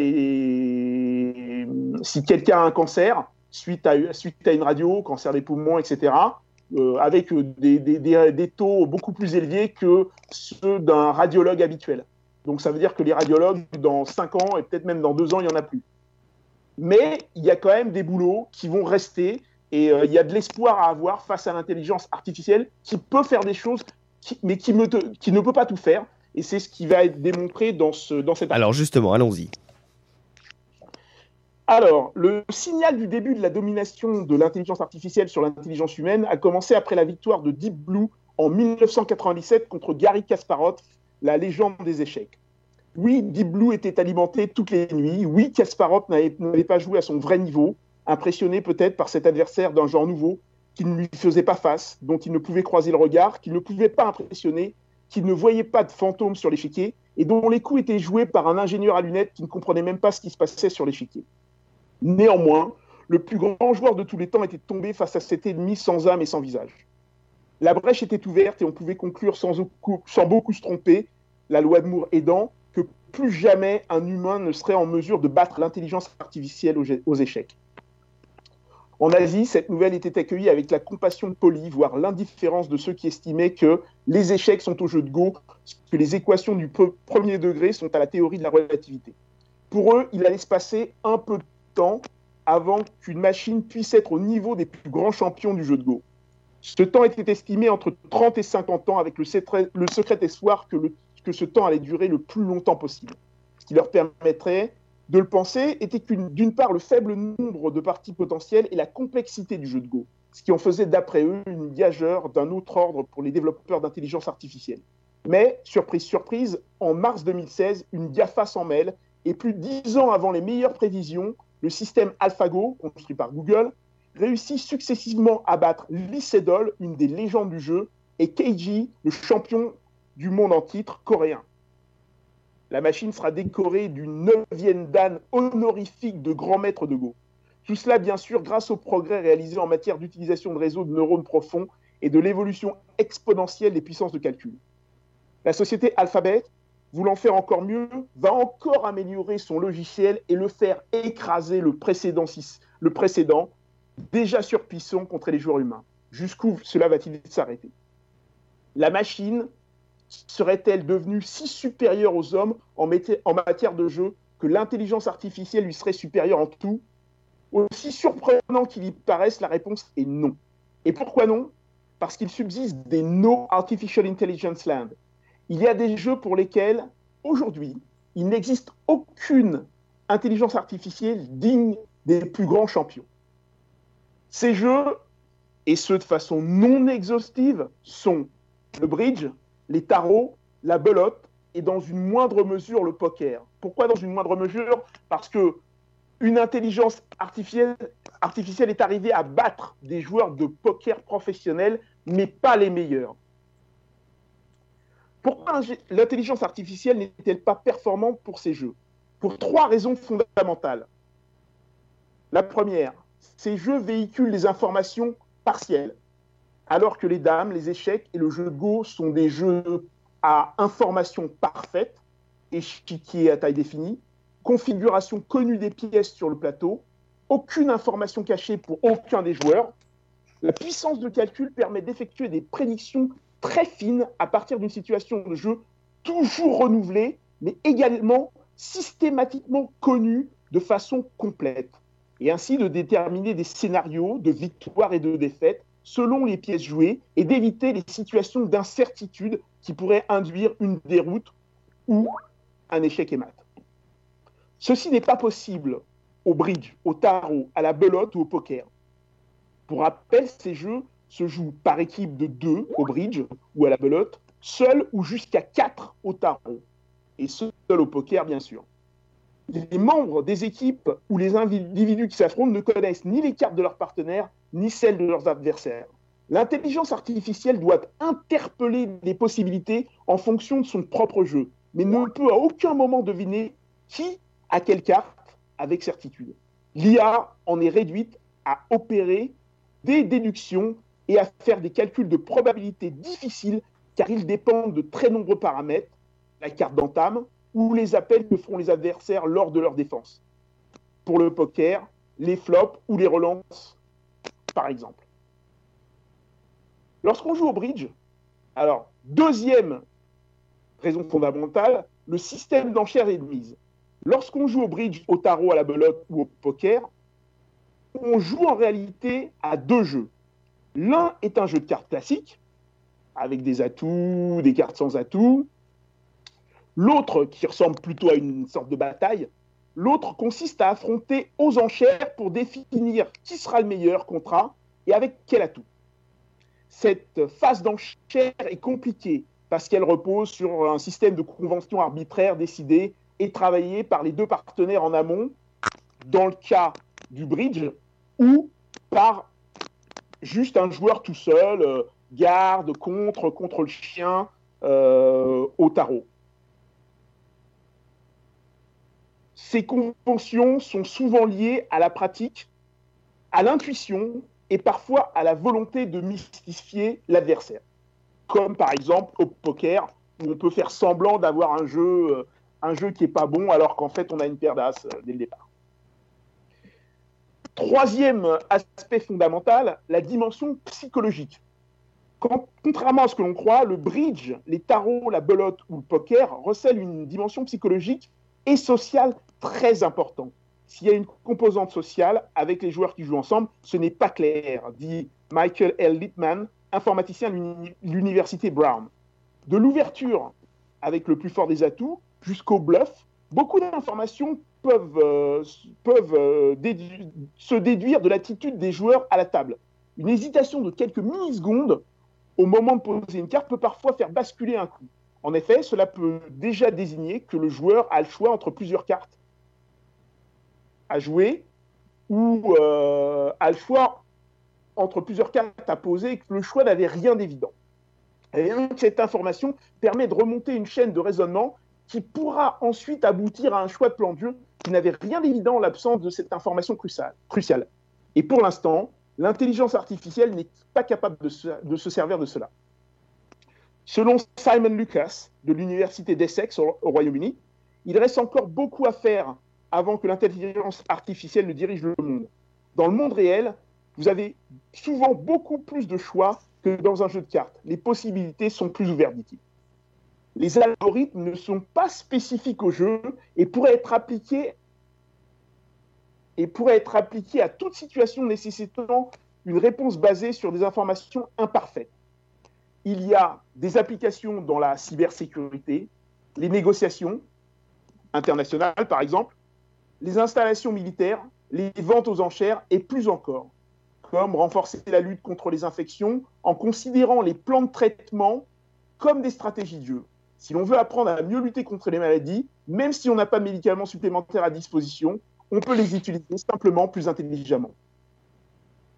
S5: un cancer suite à, une radio, cancer des poumons, etc. avec des, des, des, taux beaucoup plus élevés que ceux d'un radiologue habituel. Donc ça veut dire que les radiologues, dans 5 ans et peut-être même dans 2 ans, il n'y en a plus. Mais il y a quand même des boulots qui vont rester et euh, il y a de l'espoir à avoir face à l'intelligence artificielle qui peut faire des choses, mais qui, qui, ne peut pas tout faire. Et c'est ce qui va être démontré dans, ce, dans cette...
S2: Alors justement, allons-y.
S5: Alors, le signal du début de la domination de l'intelligence artificielle sur l'intelligence humaine a commencé après la victoire de Deep Blue en 1997 contre Gary Kasparov, la légende des échecs. Oui, Deep Blue était alimenté toutes les nuits. Oui, Kasparov n'avait pas joué à son vrai niveau, impressionné peut-être par cet adversaire d'un genre nouveau qui ne lui faisait pas face, dont il ne pouvait croiser le regard, qu'il ne pouvait pas impressionner, qu'il ne voyait pas de fantômes sur l'échiquier et dont les coups étaient joués par un ingénieur à lunettes qui ne comprenait même pas ce qui se passait sur l'échiquier. Néanmoins, le plus grand joueur de tous les temps était tombé face à cet ennemi sans âme et sans visage. La brèche était ouverte et on pouvait conclure sans, beaucoup se tromper, la loi de Moore aidant, plus jamais un humain ne serait en mesure de battre l'intelligence artificielle aux, échecs. En Asie, cette nouvelle était accueillie avec la compassion polie, voire l'indifférence de ceux qui estimaient que les échecs sont au jeu de Go, que les équations du premier degré sont à la théorie de la relativité. Pour eux, il allait se passer un peu de temps avant qu'une machine puisse être au niveau des plus grands champions du jeu de Go. Ce temps était estimé entre 30 et 50 ans avec le secret, le secret espoir que, le, que ce temps allait durer le plus longtemps possible. Ce qui leur permettrait de le penser était d'une part, le faible nombre de parties potentielles et la complexité du jeu de Go, ce qui en faisait d'après eux une gageure d'un autre ordre pour les développeurs d'intelligence artificielle. Mais, surprise, surprise, en mars 2016, une GAFA s'en mêle et plus de dix ans avant les meilleures prévisions, le système AlphaGo, construit par Google, réussit successivement à battre Lee Sedol, une des légendes du jeu, et Keiji, le champion du monde en titre coréen. La machine sera décorée d'une neuvième dan honorifique de grand maître de Go. Tout cela, bien sûr, grâce aux progrès réalisés en matière d'utilisation de réseaux de neurones profonds et de l'évolution exponentielle des puissances de calcul. La société Alphabet, voulant faire encore mieux, va encore améliorer son logiciel et le faire écraser le précédent, le précédent déjà contre les joueurs humains. Jusqu'où cela va-t-il s'arrêter? La machine serait-elle devenue si supérieure aux hommes en, matière de jeu que l'intelligence artificielle lui serait supérieure en tout? Aussi surprenant qu'il y paraisse, la réponse est non. Et pourquoi non? Parce qu'il subsiste des no artificial intelligence land. Il y a des jeux pour lesquels, aujourd'hui, il n'existe aucune intelligence artificielle digne des plus grands champions. Ces jeux, et ce de façon non exhaustive, sont le bridge, les tarots, la belote et dans une moindre mesure le poker. Pourquoi dans une moindre mesure? Parce que une intelligence artificielle, artificielle est arrivée à battre des joueurs de poker professionnels, mais pas les meilleurs. Pourquoi l'intelligence artificielle n'est-elle pas performante pour ces jeux? Pour trois raisons fondamentales. La première, ces jeux véhiculent des informations partielles, alors que les dames, les échecs et le jeu de Go sont des jeux à information parfaite, échiquier à taille définie, configuration connue des pièces sur le plateau, aucune information cachée pour aucun des joueurs. La puissance de calcul permet d'effectuer des prédictions très fines à partir d'une situation de jeu toujours renouvelée, mais également systématiquement connue de façon complète, et ainsi de déterminer des scénarios de victoire et de défaite selon les pièces jouées et d'éviter les situations d'incertitude qui pourraient induire une déroute ou un échec et mat. Ceci n'est pas possible au bridge, au tarot, à la belote ou au poker. Pour rappel, ces jeux se jouent par équipe de deux au bridge ou à la belote, seul ou jusqu'à quatre au tarot, et seul au poker, bien sûr. Les membres des équipes ou les individus qui s'affrontent ne connaissent ni les cartes de leurs partenaires, ni celles de leurs adversaires. L'intelligence artificielle doit interpeller les possibilités en fonction de son propre jeu, mais ne peut à aucun moment deviner qui a quelle carte avec certitude. L'IA en est réduite à opérer des déductions et à faire des calculs de probabilité difficiles car ils dépendent de très nombreux paramètres, la carte d'entame ou les appels que feront les adversaires lors de leur défense. Pour le poker, les flops ou les relances, par exemple. Lorsqu'on joue au bridge, alors, deuxième raison fondamentale, le système d'enchères et de mise. Lorsqu'on joue au bridge, au tarot, à la belote ou au poker, on joue en réalité à deux jeux. L'un est un jeu de cartes classique, avec des atouts, des cartes sans atouts. L'autre, qui ressemble plutôt à une sorte de bataille, l'autre consiste à affronter aux enchères pour définir qui sera le meilleur contrat et avec quel atout. Cette phase d'enchère est compliquée parce qu'elle repose sur un système de conventions arbitraires décidées et travaillées par les deux partenaires en amont, dans le cas du bridge, ou par juste un joueur tout seul, euh, garde, contre, contre le chien, euh, au tarot. Ces conventions sont souvent liées à la pratique, à l'intuition et parfois à la volonté de mystifier l'adversaire. Comme par exemple au poker, où on peut faire semblant d'avoir un jeu, euh, un jeu qui n'est pas bon alors qu'en fait on a une paire d'as dès le départ. Troisième aspect fondamental, la dimension psychologique. contrairement à ce que l'on croit, le bridge, les tarots, la belote ou le poker recèlent une dimension psychologique et sociale très importante. S'il y a une composante sociale avec les joueurs qui jouent ensemble, ce n'est pas clair, dit Michael L. Littman, informaticien de l'université Brown. De l'ouverture avec le plus fort des atouts jusqu'au bluff, beaucoup d'informations peuvent, euh, euh, se déduire de l'attitude des joueurs à la table. Une hésitation de quelques millisecondes au moment de poser une carte peut parfois faire basculer un coup. En effet, cela peut déjà désigner que le joueur a le choix entre plusieurs cartes à jouer ou a le choix entre plusieurs cartes à poser et que le choix n'avait rien d'évident. Et cette information permet de remonter une chaîne de raisonnement qui pourra ensuite aboutir à un choix de plan de jeu qui n'avait rien d'évident en l'absence de cette information cruciale. Et pour l'instant, l'intelligence artificielle n'est pas capable de se, servir de cela. Selon Simon Lucas de l'Université d'Essex au, au Royaume-Uni, il reste encore beaucoup à faire avant que l'intelligence artificielle ne dirige le monde. Dans le monde réel, vous avez souvent beaucoup plus de choix que dans un jeu de cartes. Les possibilités sont plus ouvertes, dit-il les algorithmes ne sont pas spécifiques au jeu et pourraient être appliqués et être à toute situation nécessitant une réponse basée sur des informations imparfaites. Il y a des applications dans la cybersécurité, les négociations internationales par exemple, les installations militaires, les ventes aux enchères et plus encore, comme renforcer la lutte contre les infections en considérant les plans de traitement comme des stratégies de jeu. Si l'on veut apprendre à mieux lutter contre les maladies, même si on n'a pas de médicaments supplémentaires à disposition, on peut les utiliser simplement plus intelligemment.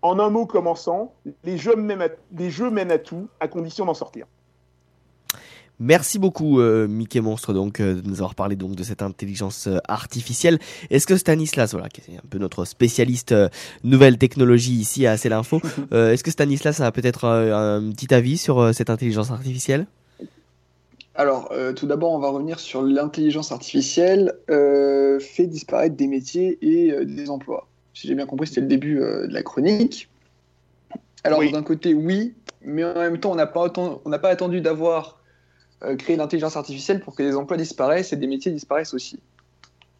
S5: En un mot commençant, les jeux mènent à, les jeux mènent à tout, à condition d'en sortir.
S2: Merci beaucoup euh, Mickey Monstre donc euh, de nous avoir parlé donc de cette intelligence euh, artificielle. Est-ce que Stanislas, voilà, qui est un peu notre spécialiste euh, nouvelle technologie ici à C'est l'info, euh, est-ce que Stanislas a peut-être euh, un petit avis sur euh, cette intelligence artificielle?
S6: Alors, euh, tout d'abord, on va revenir sur l'intelligence artificielle euh, fait disparaître des métiers et euh, des emplois. Si j'ai bien compris, c'était le début euh, de la chronique. Alors,
S5: Oui.
S6: d'un côté, oui, mais en même temps, on n'a pas, autant- on n'a pas attendu d'avoir euh, créé l'intelligence artificielle pour que les emplois disparaissent et des métiers disparaissent aussi.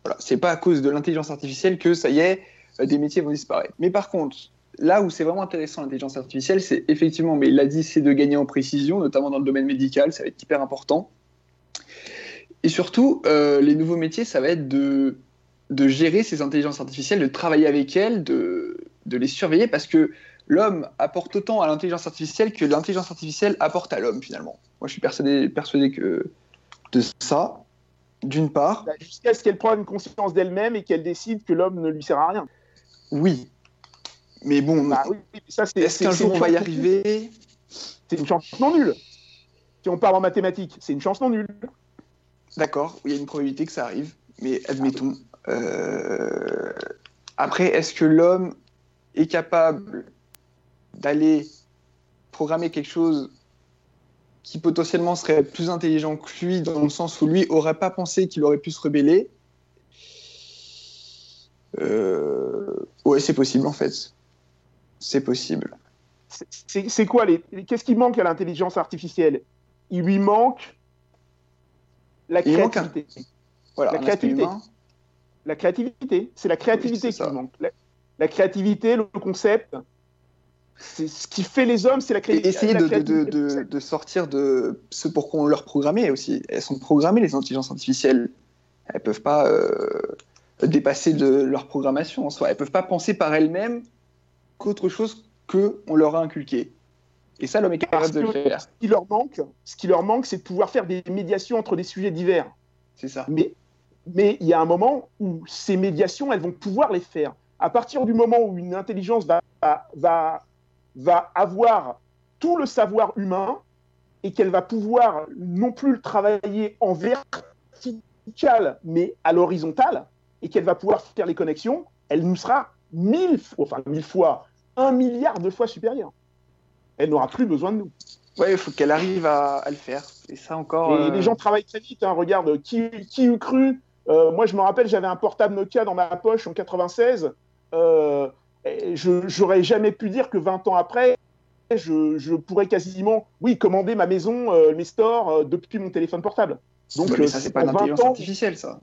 S6: Voilà, c'est pas à cause de l'intelligence artificielle que ça y est, euh, des métiers vont disparaître. Mais par contre, là où c'est vraiment intéressant l'intelligence artificielle, c'est effectivement, mais il l'a dit, c'est de gagner en précision, notamment dans le domaine médical, ça va être hyper important. Et surtout, euh, les nouveaux métiers, ça va être de, de gérer ces intelligences artificielles, de travailler avec elles, de, de les surveiller, parce que l'homme apporte autant à l'intelligence artificielle que l'intelligence artificielle apporte à l'homme, finalement. Moi, je suis persuadé, persuadé que de ça, d'une part.
S5: Bah, Jusqu'à ce qu'elle prenne conscience d'elle-même et qu'elle décide que l'homme ne lui sert à rien.
S6: Oui. Mais bon,
S5: Bah oui, mais ça, c'est,
S6: est-ce qu'un jour on va y arriver
S5: C'est une chance non nulle. Si on parle en mathématiques, c'est une chance non nulle.
S6: D'accord, il y a une probabilité que ça arrive, mais admettons. Euh, Après, est-ce que l'homme est capable d'aller programmer quelque chose qui potentiellement serait plus intelligent que lui, dans le sens où lui aurait pas pensé qu'il aurait pu se rebeller Euh, Ouais, c'est possible en fait. C'est possible.
S5: C'est- quoi les, Qu'est-ce qui manque à l'intelligence artificielle? Il lui manque la
S6: un-
S5: créativité.
S6: Voilà,
S5: La créativité.
S6: humain.
S5: La créativité, c'est la créativité
S6: Oui,
S5: qui manque. La, la créativité, le concept, ce qui fait les hommes, c'est la, cré-
S6: Et essayer de, de,
S5: créativité.
S6: de, sortir de ce pour qu'on leur programmait aussi. Elles sont programmées, les intelligences artificielles. Elles peuvent pas euh, dépasser de leur programmation en soi. Elles peuvent pas penser par elles-mêmes qu'autre chose qu'on leur a inculqué. Et ça, l'homme est capable de le faire.
S5: ce qui leur manque, ce qui leur manque, c'est de pouvoir faire des médiations entre des sujets divers.
S6: C'est ça.
S5: Mais mais il y a un moment où ces médiations, elles vont pouvoir les faire. À partir du moment où une intelligence va, va, va, va avoir tout le savoir humain et qu'elle va pouvoir non plus le travailler en vertical, mais à l'horizontale, et qu'elle va pouvoir faire les connexions, elle nous sera mille fois, enfin mille fois, un milliard de fois supérieure. Elle n'aura plus besoin de nous.
S6: Ouais, il faut qu'elle arrive à, à le faire. Et ça encore.
S5: Et
S6: euh,
S5: les gens travaillent très vite. hein. Regarde, qui, qui eût cru Euh, Moi, je me rappelle, j'avais un portable Nokia dans ma poche en 96. Euh, et je j'aurais jamais pu dire que 20 ans après, je, je pourrais quasiment, oui, commander ma maison, euh, mes stores euh, depuis mon téléphone portable. Donc,
S6: ouais, mais
S5: euh,
S6: ça, c'est pas
S5: en 20
S6: l'intelligence artificielle, ça.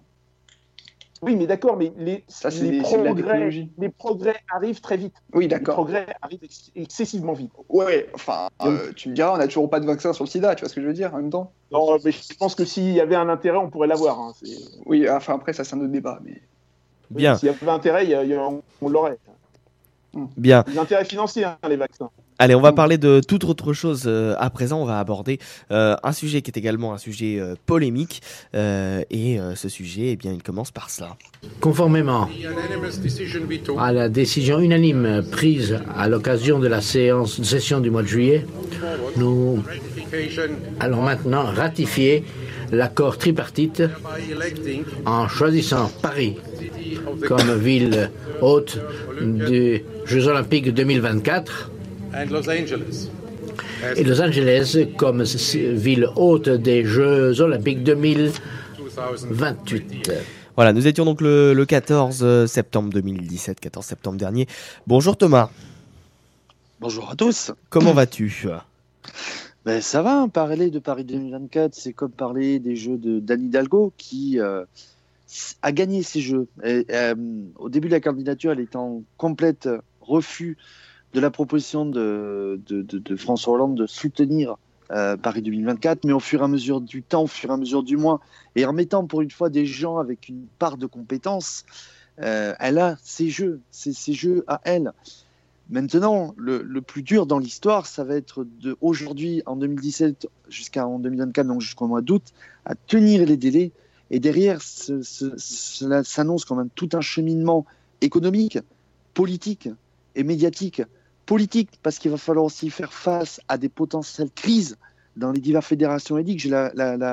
S5: Oui, mais d'accord, mais les,
S6: Ça, c'est
S5: les,
S6: des-
S5: progrès, les progrès arrivent très vite.
S6: Oui,
S5: Les
S6: d'accord.
S5: progrès arrivent ex- excessivement vite.
S6: Ouais, enfin, euh, tu me diras, on n'a toujours pas de vaccin sur le sida, tu vois ce que je veux dire, en même temps
S5: Non, mais je pense que s'il y avait un intérêt, on pourrait l'avoir. hein.
S6: Oui, enfin, après, ça, c'est un autre débat. Mais...
S2: Bien,
S5: S'il y avait intérêt, il y a- il y a- on, on l'aurait.
S2: Bien.
S5: Les intérêts financiers, hein, les vaccins.
S2: Allez, on va parler de toute autre chose euh, à présent. On va aborder euh, un sujet qui est également un sujet euh, polémique. Euh, et euh, ce sujet, eh bien, il commence par cela.
S10: Conformément à la décision unanime prise à l'occasion de la séance, session du mois de juillet, nous allons maintenant ratifier l'accord tripartite en choisissant Paris comme ville hôte des Jeux Olympiques 2024 et Los Angeles comme ville hôte des Jeux Olympiques 2028.
S2: Voilà, nous étions donc le, le 14 septembre 2017, 14 septembre dernier. Bonjour Thomas,
S7: Bonjour à tous.
S2: comment vas-tu?
S7: Ben, ça va, hein, parler de Paris 2024, c'est comme parler des jeux de d'Anne Hidalgo qui euh, a gagné ces jeux. Euh, au début de la candidature, elle était en complète refus de la proposition de, de, de- François Hollande de soutenir euh, Paris 2024, mais au fur et à mesure du temps, au fur et à mesure du mois, et en mettant pour une fois des gens avec une part de compétences, Euh, elle a ses jeux, ses, ses jeux à elle. Maintenant, le, le plus dur dans l'histoire, ça va être de aujourd'hui, en 2017 jusqu'en 2024, donc jusqu'au mois d'août, à tenir les délais. Et derrière, ce- ce- cela s'annonce comme un, tout un cheminement économique, politique et médiatique. Politique, parce qu'il va falloir aussi faire face à des potentielles crises dans les diverses fédérations et. J'ai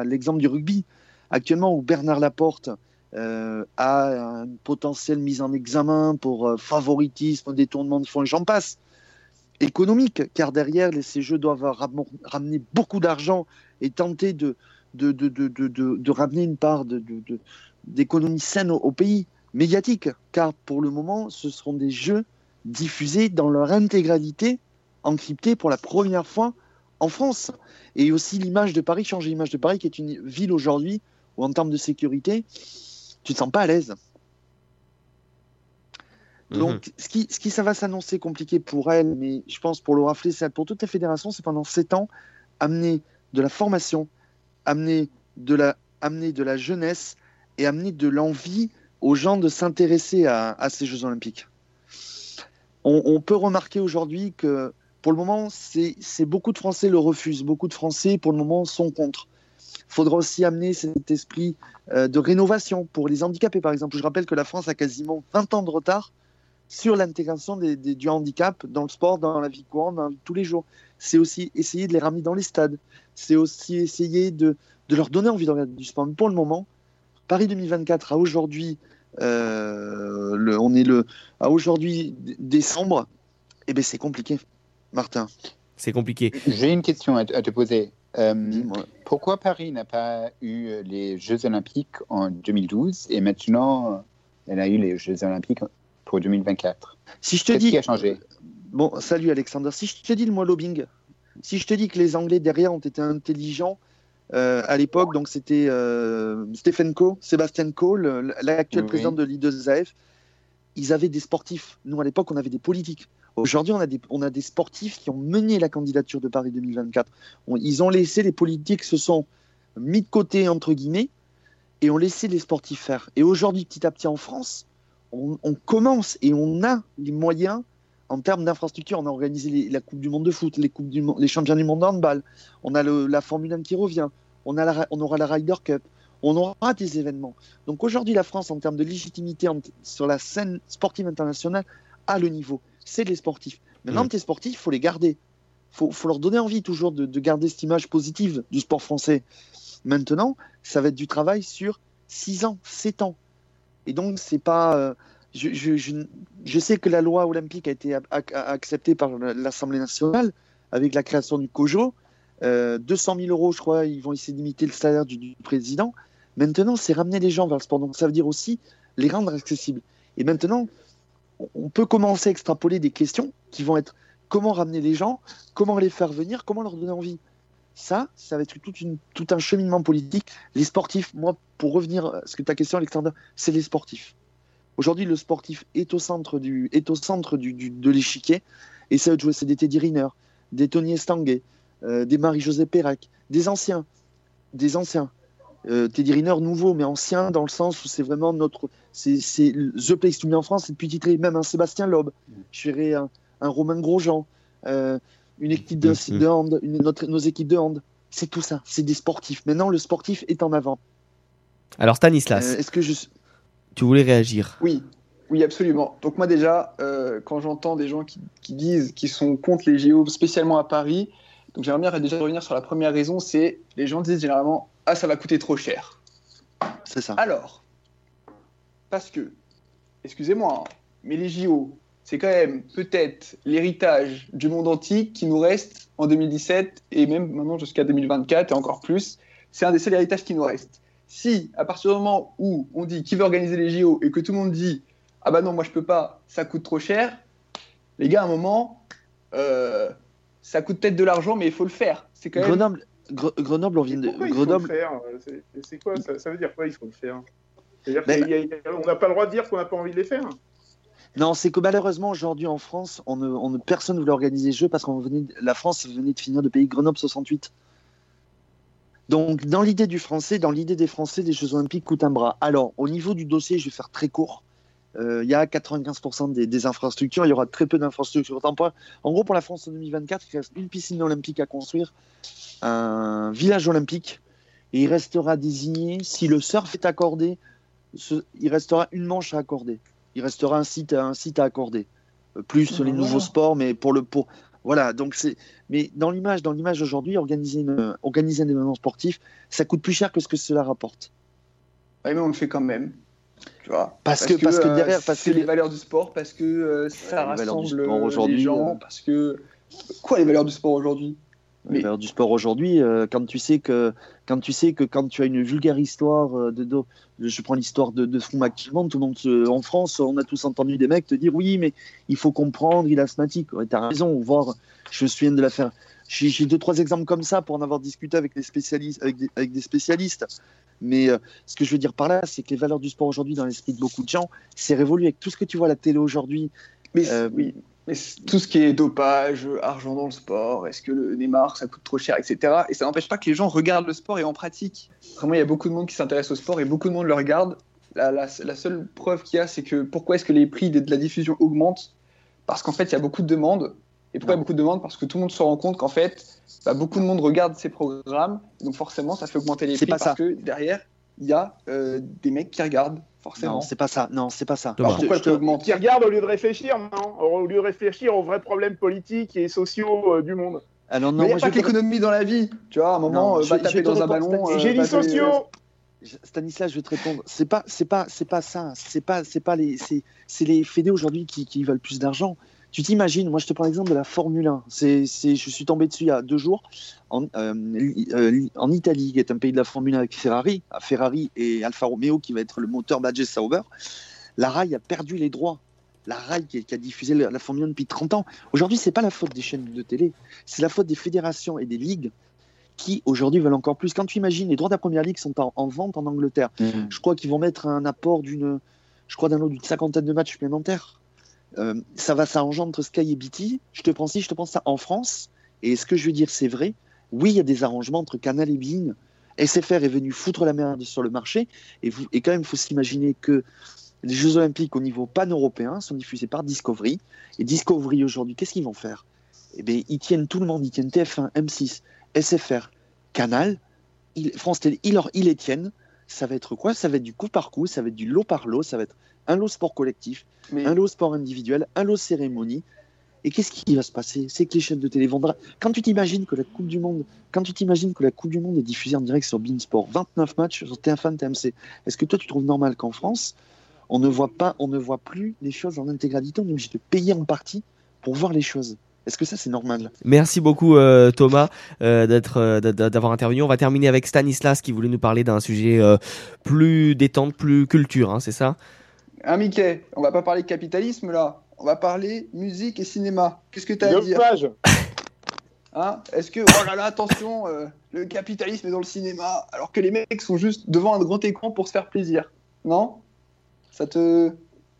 S7: l'exemple du rugby, actuellement, où Bernard Laporte euh, a une potentielle mise en examen pour euh, favoritisme, détournement de fonds et j'en passe. Économique, car derrière, ces jeux doivent ram- ramener beaucoup d'argent et tenter de, de, de, de, de, ramener une part d'économie saine au, au pays. Médiatique, car pour le moment, ce seront des jeux diffusés dans leur intégralité, encryptés pour la première fois en France. Et aussi l'image de Paris, changer l'image de Paris, qui est une ville aujourd'hui où en termes de sécurité, tu te sens pas à l'aise. Donc, ce, qui, ce qui ça va s'annoncer compliqué pour elle, mais je pense pour Laura Flessel, pour toute la fédération, c'est pendant sept ans amener de la formation, amener de la, amener de la jeunesse et amener de l'envie aux gens de s'intéresser à, ces Jeux Olympiques. On, peut remarquer aujourd'hui que pour le moment, c'est beaucoup de Français le refusent, beaucoup de Français pour le moment sont contre. Il faudra aussi amener cet esprit euh, de rénovation pour les handicapés, par exemple. Je rappelle que la France a quasiment 20 ans de retard sur l'intégration du handicap dans le sport, dans la vie courante, dans tous les jours. C'est aussi essayer de les ramener dans les stades. C'est aussi essayer de, de leur donner envie de regarder du sport. Mais pour le moment, Paris 2024 à aujourd'hui, euh, le- on est le à aujourd'hui décembre, et ben c'est compliqué, Martin.
S2: C'est compliqué.
S4: J'ai une question à, te- à te poser. Euh, pourquoi Paris n'a pas eu les Jeux Olympiques en 2012 et maintenant elle a eu les Jeux Olympiques pour 2024
S7: Si je te
S4: Qu'est-ce
S7: dis
S4: qui a changé?
S7: Bon, salut Alexander. Si je te dis le mot lobbying, si je te dis que les Anglais derrière ont été intelligents euh, à l'époque, donc c'était euh, Stephen Coe, Sébastien Coe, le- l'actuel
S4: Oui.
S7: président de l'I2AF, ils avaient des sportifs. Nous, à l'époque, on avait des politiques. Aujourd'hui, on, a des- on a des sportifs qui ont mené la candidature de Paris 2024. On- ils ont laissé les politiques se sont mis de côté, entre guillemets, et ont laissé les sportifs faire. Et aujourd'hui, petit à petit en France, on, on commence et on a les moyens en termes d'infrastructure, on a organisé les- la Coupe du Monde de foot, les, coupes du, les championnats du monde de handball, on a le- la Formule 1 qui revient, on, a la- on aura la Ryder Cup, on aura des événements. Donc aujourd'hui, la France, en termes de légitimité en- sur la scène sportive internationale, a le niveau. C'est les sportifs. Maintenant,
S2: Mm.
S7: tes sportifs, il faut les garder. Il faut, faut leur donner envie toujours de, de garder cette image positive du sport français. Maintenant, ça va être du travail sur 6 ans, 7 ans. Et donc, c'est pas. euh, je, sais que la loi olympique a été acceptée par l'Assemblée nationale avec la création du COJO. Euh, 200 000 euros, je crois, ils vont essayer de limiter le salaire du, président. Maintenant, c'est ramener les gens vers le sport. Donc, ça veut dire aussi les rendre accessibles. Et maintenant, on- peut commencer à extrapoler des questions qui vont être comment ramener les gens, comment les faire venir, comment leur donner envie. Ça, ça va être tout un cheminement politique. Les sportifs, moi, pour revenir à ce que ta question, Alexander, c'est les sportifs. Aujourd'hui, le sportif est au centre, du, est au centre du, du- de l'échiquier. Et ça jouer, c'est des Teddy Riner, des Tony Estanguet, euh, des Marie-Josée Perrac, des anciens. Des anciens. Euh, Teddy Riner nouveau, mais ancien dans le sens où c'est vraiment notre. C'est The Place to Me en France, c'est depuis titré. Même un Sébastien Loeb, je dirais un, un Romain Grosjean, euh, une équipe de, de hand, une- notre- nos équipes de hand. C'est tout ça, c'est des sportifs. Maintenant, le sportif est en avant.
S2: Alors Stanislas,
S7: Est-ce que je.
S2: Tu voulais réagir
S6: Oui, oui, absolument. Donc moi déjà, euh, quand j'entends des gens qui, qui disent qu'ils sont contre les JO, spécialement à Paris, donc j'aimerais bien déjà revenir sur la première raison, c'est les gens disent généralement ah ça va coûter trop cher.
S7: C'est ça.
S6: Alors, parce que, excusez-moi, hein, mais les JO, c'est quand même peut-être l'héritage du monde antique qui nous reste en 2017 et même maintenant jusqu'à 2024 et encore plus. C'est un des seuls héritages qui nous reste. Si, à partir du moment où on dit qui veut organiser les JO et que tout le monde dit ah bah non, moi je peux pas, ça coûte trop cher, les gars, à un moment, euh, ça coûte peut-être de l'argent, mais il faut le faire. C'est quand même.
S7: Grenoble, Gre- Grenoble, on vient de. Grenoble,
S5: faire euh, C'est quoi ça, ça veut dire quoi il faut le faire?
S7: Ben-
S5: qu'il y a- il y a- on n'a pas le droit de dire qu'on n'a pas envie de les faire
S7: Non, c'est que malheureusement aujourd'hui en France, on ne, on ne- personne ne voulait organiser les Jeux parce qu'on venait, la France venait de finir de payer Grenoble 68. Donc dans l'idée du Français, dans l'idée des Français, les Jeux Olympiques coûtent un bras. Alors au niveau du dossier, je vais faire très court. euh, il y a 95% des, des, infrastructures, il y aura très peu d'infrastructures. En gros, pour la France en 2024, il reste une piscine olympique à construire, un village olympique, et il restera désigné, si le surf est accordé, ce, il restera une manche à accorder. Il restera un site, un site à accorder. Euh, plus sur les nouveaux sports, mais pour le pour voilà. Donc c'est mais dans l'image, dans l'image aujourd'hui, organiser une, organiser un événement sportif, ça coûte plus cher que ce que cela rapporte.
S6: Oui, mais on le fait quand même. Tu vois
S7: parce, parce que, parce que derrière, parce
S6: que
S7: les
S6: valeurs du sport, parce que euh, ça rassemble les gens, parce que quoi les valeurs du sport aujourd'hui?
S7: Mais... du sport aujourd'hui, euh, quand tu sais que quand tu sais que quand tu as une vulgaire histoire euh, de, de, je prends l'histoire de, de actuellement, tout le monde en France, on a tous entendu des mecs te dire oui, mais il faut comprendre, il est asthmatique. Ouais, tu as raison, voir, je me souviens de l'affaire. J'ai deux trois exemples comme ça pour en avoir discuté avec des spécialistes, avec des, avec des spécialistes. Mais euh, ce que je veux dire par là, c'est que les valeurs du sport aujourd'hui dans l'esprit de beaucoup de gens, c'est révolu avec tout ce que tu vois à la télé aujourd'hui.
S6: Mais oui, mais tout ce qui est dopage, argent dans le sport, est-ce que le Neymar ça coûte trop cher, etc. Et ça n'empêche pas que les gens regardent le sport et en pratiquent. Vraiment, il y a beaucoup de monde qui s'intéresse au sport et beaucoup de monde le regarde. La, la, la seule preuve qu'il y a, c'est que pourquoi est-ce que les prix de, de la diffusion augmentent? Parce qu'en fait, il y a beaucoup de demandes. Et pourquoi il y a beaucoup de demandes? Parce que tout le monde se rend compte qu'en fait, bah, beaucoup de monde regarde ces programmes. Donc forcément, ça fait augmenter les prix
S7: pas
S6: parce
S7: ça.
S6: que derrière, il y a euh, des mecs qui regardent. Forcément.
S7: Non, c'est pas ça. Non, c'est pas ça.
S6: Alors, pourquoi
S7: Je te-
S5: regarde au lieu de réfléchir, non Au lieu de réfléchir aux vrais problèmes politiques et sociaux euh, du monde.
S7: Alors non,
S6: Mais il n'y
S7: moi,
S6: a pas que l'économie dans la vie. Tu vois, à un moment,
S7: Non,
S6: euh,
S7: je
S6: va taper dans un ballon. Euh, va te-
S5: sociaux
S7: Stanislas, je vais te répondre. C'est pas, c'est pas, c'est pas ça. C'est pas, c'est pas les, c'est, c'est les fédés aujourd'hui qui, qui veulent plus d'argent. Tu t'imagines, moi je te prends l'exemple de la Formule 1. C'est, c'est, je suis tombé dessus il y a deux jours en, euh, euh, en Italie, qui est un pays de la Formule 1 avec Ferrari, à Ferrari et Alfa Romeo qui va être le moteur Badge Sauber. La RAI a perdu les droits. La RAI qui, a diffusé la, Formule 1 depuis 30 ans. Aujourd'hui, c'est pas la faute des chaînes de télé, c'est la faute des fédérations et des ligues qui aujourd'hui veulent encore plus. Quand tu imagines, les droits de la première ligue sont en, en vente en Angleterre. Je crois qu'ils vont mettre un apport d'une, je crois d'un lot d'une cinquantaine de matchs supplémentaires. Euh, ça va, ça engendre entre Sky et BT. Je te pense si, je te pense ça en France. Et ce que je veux dire, c'est vrai. Oui, il y a des arrangements entre Canal et Bein. SFR est venu foutre la merde sur le marché. Et, quand même, il faut s'imaginer que les Jeux Olympiques au niveau pan-européen sont diffusés par Discovery. Et Discovery aujourd'hui, qu'est-ce qu'ils vont faire? Eh bien, ils tiennent tout le monde. Ils tiennent TF1, M6, SFR, Canal, France Télé. Ils les tiennent. Ça va être quoi? Ça va être du coup par coup, ça va être du lot par lot, ça va être un lot sport collectif,
S6: Mais-
S7: un lot sport individuel, un lot cérémonie. Et qu'est-ce qui va se passer? C'est que les chaînes de télé vont. dra- Quand tu t'imagines que la Coupe du Monde, quand tu t'imagines que la Coupe du Monde est diffusée en direct sur Beansport, 29 matchs sur TF1, TMC, est-ce que toi tu trouves normal qu'en France, on ne voit pas, on ne voit plus les choses en intégralité, on est obligé de payer en partie pour voir les choses Est-ce que ça c'est normal
S2: Merci beaucoup euh, Thomas euh, d'être euh, d'a- d'avoir intervenu. On va terminer avec Stanislas qui voulait nous parler d'un sujet euh, plus détente, plus culture, hein, c'est ça?
S6: Hein, Mickey, on va pas parler de capitalisme là. On va parler musique et cinéma. Qu'est-ce que tu as à dire?
S5: Dommage.
S6: Hein? Est-ce que, oh là là, attention, euh, le capitalisme est dans le cinéma, alors que les mecs sont juste devant un grand écran pour se faire plaisir Non? Ça te.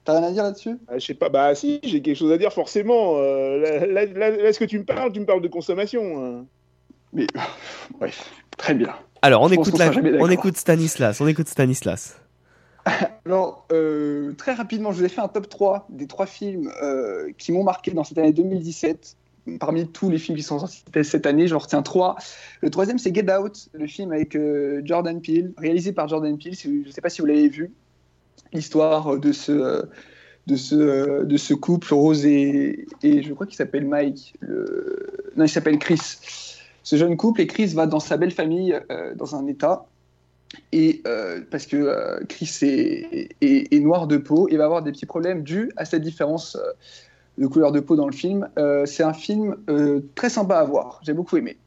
S6: T'as rien à dire là-dessus?
S5: Ah, je sais pas, bah si, j'ai quelque chose à dire forcément. Euh, là, là- là- là, est-ce que tu me parles Tu me parles de consommation. hein.
S6: Mais bref, très bien.
S2: Alors on
S6: Je
S2: écoute, la- on écoute Stanislas, on écoute Stanislas.
S6: Alors, euh, très rapidement, je vous ai fait un top 3 des trois films euh, qui m'ont marqué dans cette année 2017. Parmi tous les films qui sont sortis cette année, j'en retiens trois. Le troisième, c'est Get Out, le film avec euh, Jordan Peele, réalisé par Jordan Peele. Si vous- Je ne sais pas si vous l'avez vu. L'histoire de ce, de, ce, de ce couple, Rose et, et je crois qu'il s'appelle Mike. Le... Non, il s'appelle Chris. Ce jeune couple, et Chris va dans sa belle famille, euh, dans un état et euh, parce que euh, Chris est, est- est noir de peau et va avoir des petits problèmes dus à cette différence de couleur de peau dans le film. C'est un film très sympa à voir, j'ai beaucoup aimé.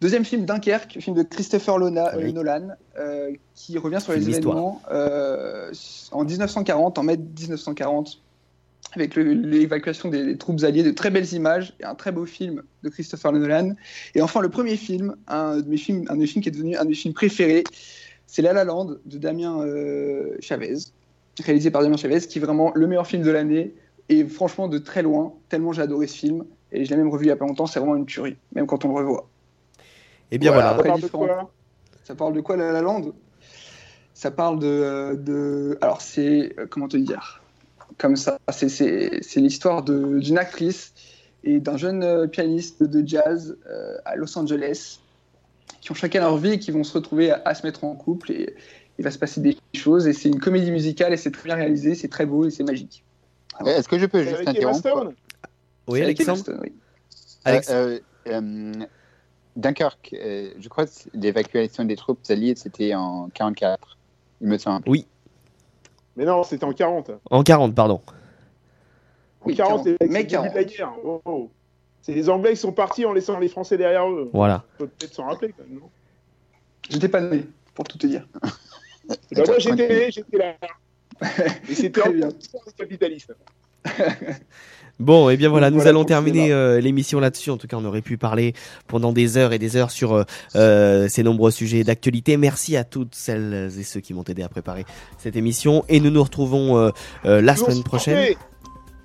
S6: Deuxième film, Dunkerque, film de Christopher Lona-
S2: Oui.
S6: euh, Nolan, euh, qui revient sur les événements euh, en 1940, en mai 1940, avec l'évacuation des, des troupes alliées, de très belles images et un très beau film de Christopher Nolan. Et enfin, le premier film, un de mes films, un de mes films qui est devenu un de mes films préférés, c'est La La Land de Damien euh, Chavez, réalisé par Damien Chavez, qui est vraiment le meilleur film de l'année et franchement de très loin, tellement j'ai adoré ce film. Et je l'ai même revu il y a pas longtemps, c'est vraiment une tuerie, même quand on le revoit.
S2: Et bien
S6: Voilà,
S2: voilà.
S5: Ça parle de quoi
S6: Ça parle de quoi La La Land Ça parle de, euh, de... Alors c'est... euh, Comment te dire? Comme ça. C'est l'histoire d'une actrice et d'un jeune euh, pianiste de jazz euh, à Los Angeles qui ont chacun leur vie et qui vont se retrouver à, se mettre en couple et il va se passer des choses. Et c'est une comédie musicale et c'est très bien réalisé, c'est très beau et c'est magique.
S4: Est-ce que je peux juste interrompre
S2: Oui, Alexandre. Oui.
S4: Alex Dunkerque, je crois que l'évacuation des troupes alliées, c'était en 44, il me semble.
S2: Oui.
S5: Mais non, c'était en 40.
S2: En 40, pardon.
S5: En 40, c'est le début de la guerre. Oh, oh. C'est les Anglais qui sont partis en laissant les Français derrière eux.
S2: Voilà.
S5: Faut peut-être s'en rappeler quand même, non?
S6: J'étais pas né, pour tout te dire.
S5: bah moi j'étais né, j'étais là. Et c'était en bien. capitaliste.
S2: Bon, et eh bien voilà, nous allons terminer euh, l'émission là-dessus. En tout cas, on aurait pu parler pendant des heures et des heures sur euh, euh, ces nombreux sujets d'actualité. Merci à toutes celles et ceux qui m'ont aidé à préparer cette émission. Et nous nous retrouvons la semaine prochaine.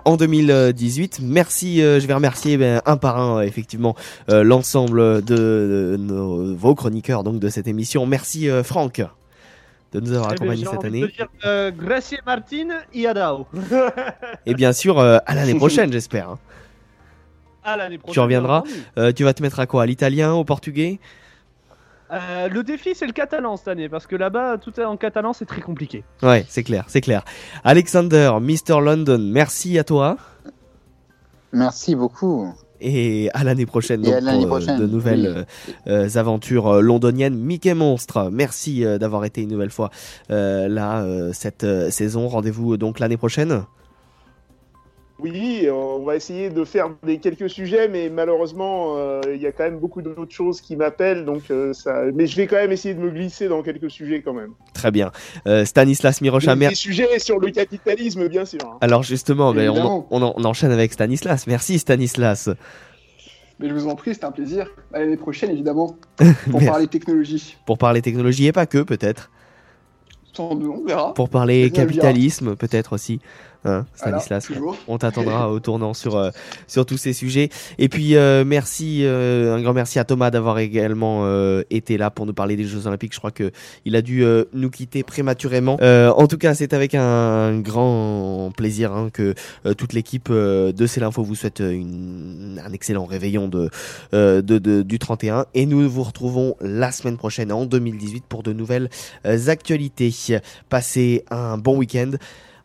S2: En 2018, merci. je vais remercier ben, un par un effectivement l'ensemble de, vos chroniqueurs donc de cette émission. Merci Franck de nous avoir eh accompagnés cette année.
S3: Dire, euh, Gracie Martin Iadao.
S2: Et bien sûr, euh, à l'année prochaine, j'espère. Hein.
S3: À l'année prochaine.
S2: Tu reviendras. Euh, tu vas te mettre à quoi? À l'italien, au portugais?
S3: Euh, le défi, c'est le catalan cette année, parce que là-bas, tout est en catalan, c'est très compliqué.
S2: Ouais, c'est clair, c'est clair. Alexander, Mr. London, merci à toi.
S4: Merci beaucoup
S2: et à l'année prochaine, donc, pour, euh, de nouvelles euh, euh, aventures londoniennes. Mickey Monstre, merci d'avoir été une nouvelle fois là cette saison. Rendez-vous donc l'année prochaine.
S5: Oui, on va essayer de faire des quelques sujets, mais malheureusement, il y a quand même beaucoup d'autres choses qui m'appellent, donc ça. Mais je vais quand même essayer de me glisser dans quelques sujets quand même.
S2: Très bien, Stanislas Mirocha.
S5: Des sujets sur le capitalisme, bien sûr. Hein.
S2: Alors justement, mais on, on, enchaîne avec Stanislas. Merci Stanislas.
S6: Mais je vous en prie, c'était un plaisir. À l'année prochaine, évidemment, pour parler technologie.
S2: Pour parler technologie et pas que, peut-être.
S6: On verra.
S2: Pour parler capitalisme, peut-être aussi. Hein, Stanislas. on t'attendra au tournant sur euh, sur tous ces sujets. Et puis euh, merci, euh, un grand merci à Thomas d'avoir également été là pour nous parler des Jeux Olympiques. Je crois que il a dû nous quitter prématurément. en tout cas, c'est avec un grand plaisir hein, que toute l'équipe de C'est l'info vous souhaite une, un excellent réveillon de, de, de, du 31 et nous vous retrouvons la semaine prochaine en 2018 pour de nouvelles actualités. Passez un bon week-end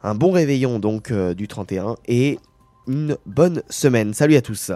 S2: un bon réveillon donc euh, du 31 et une bonne semaine. Salut à tous.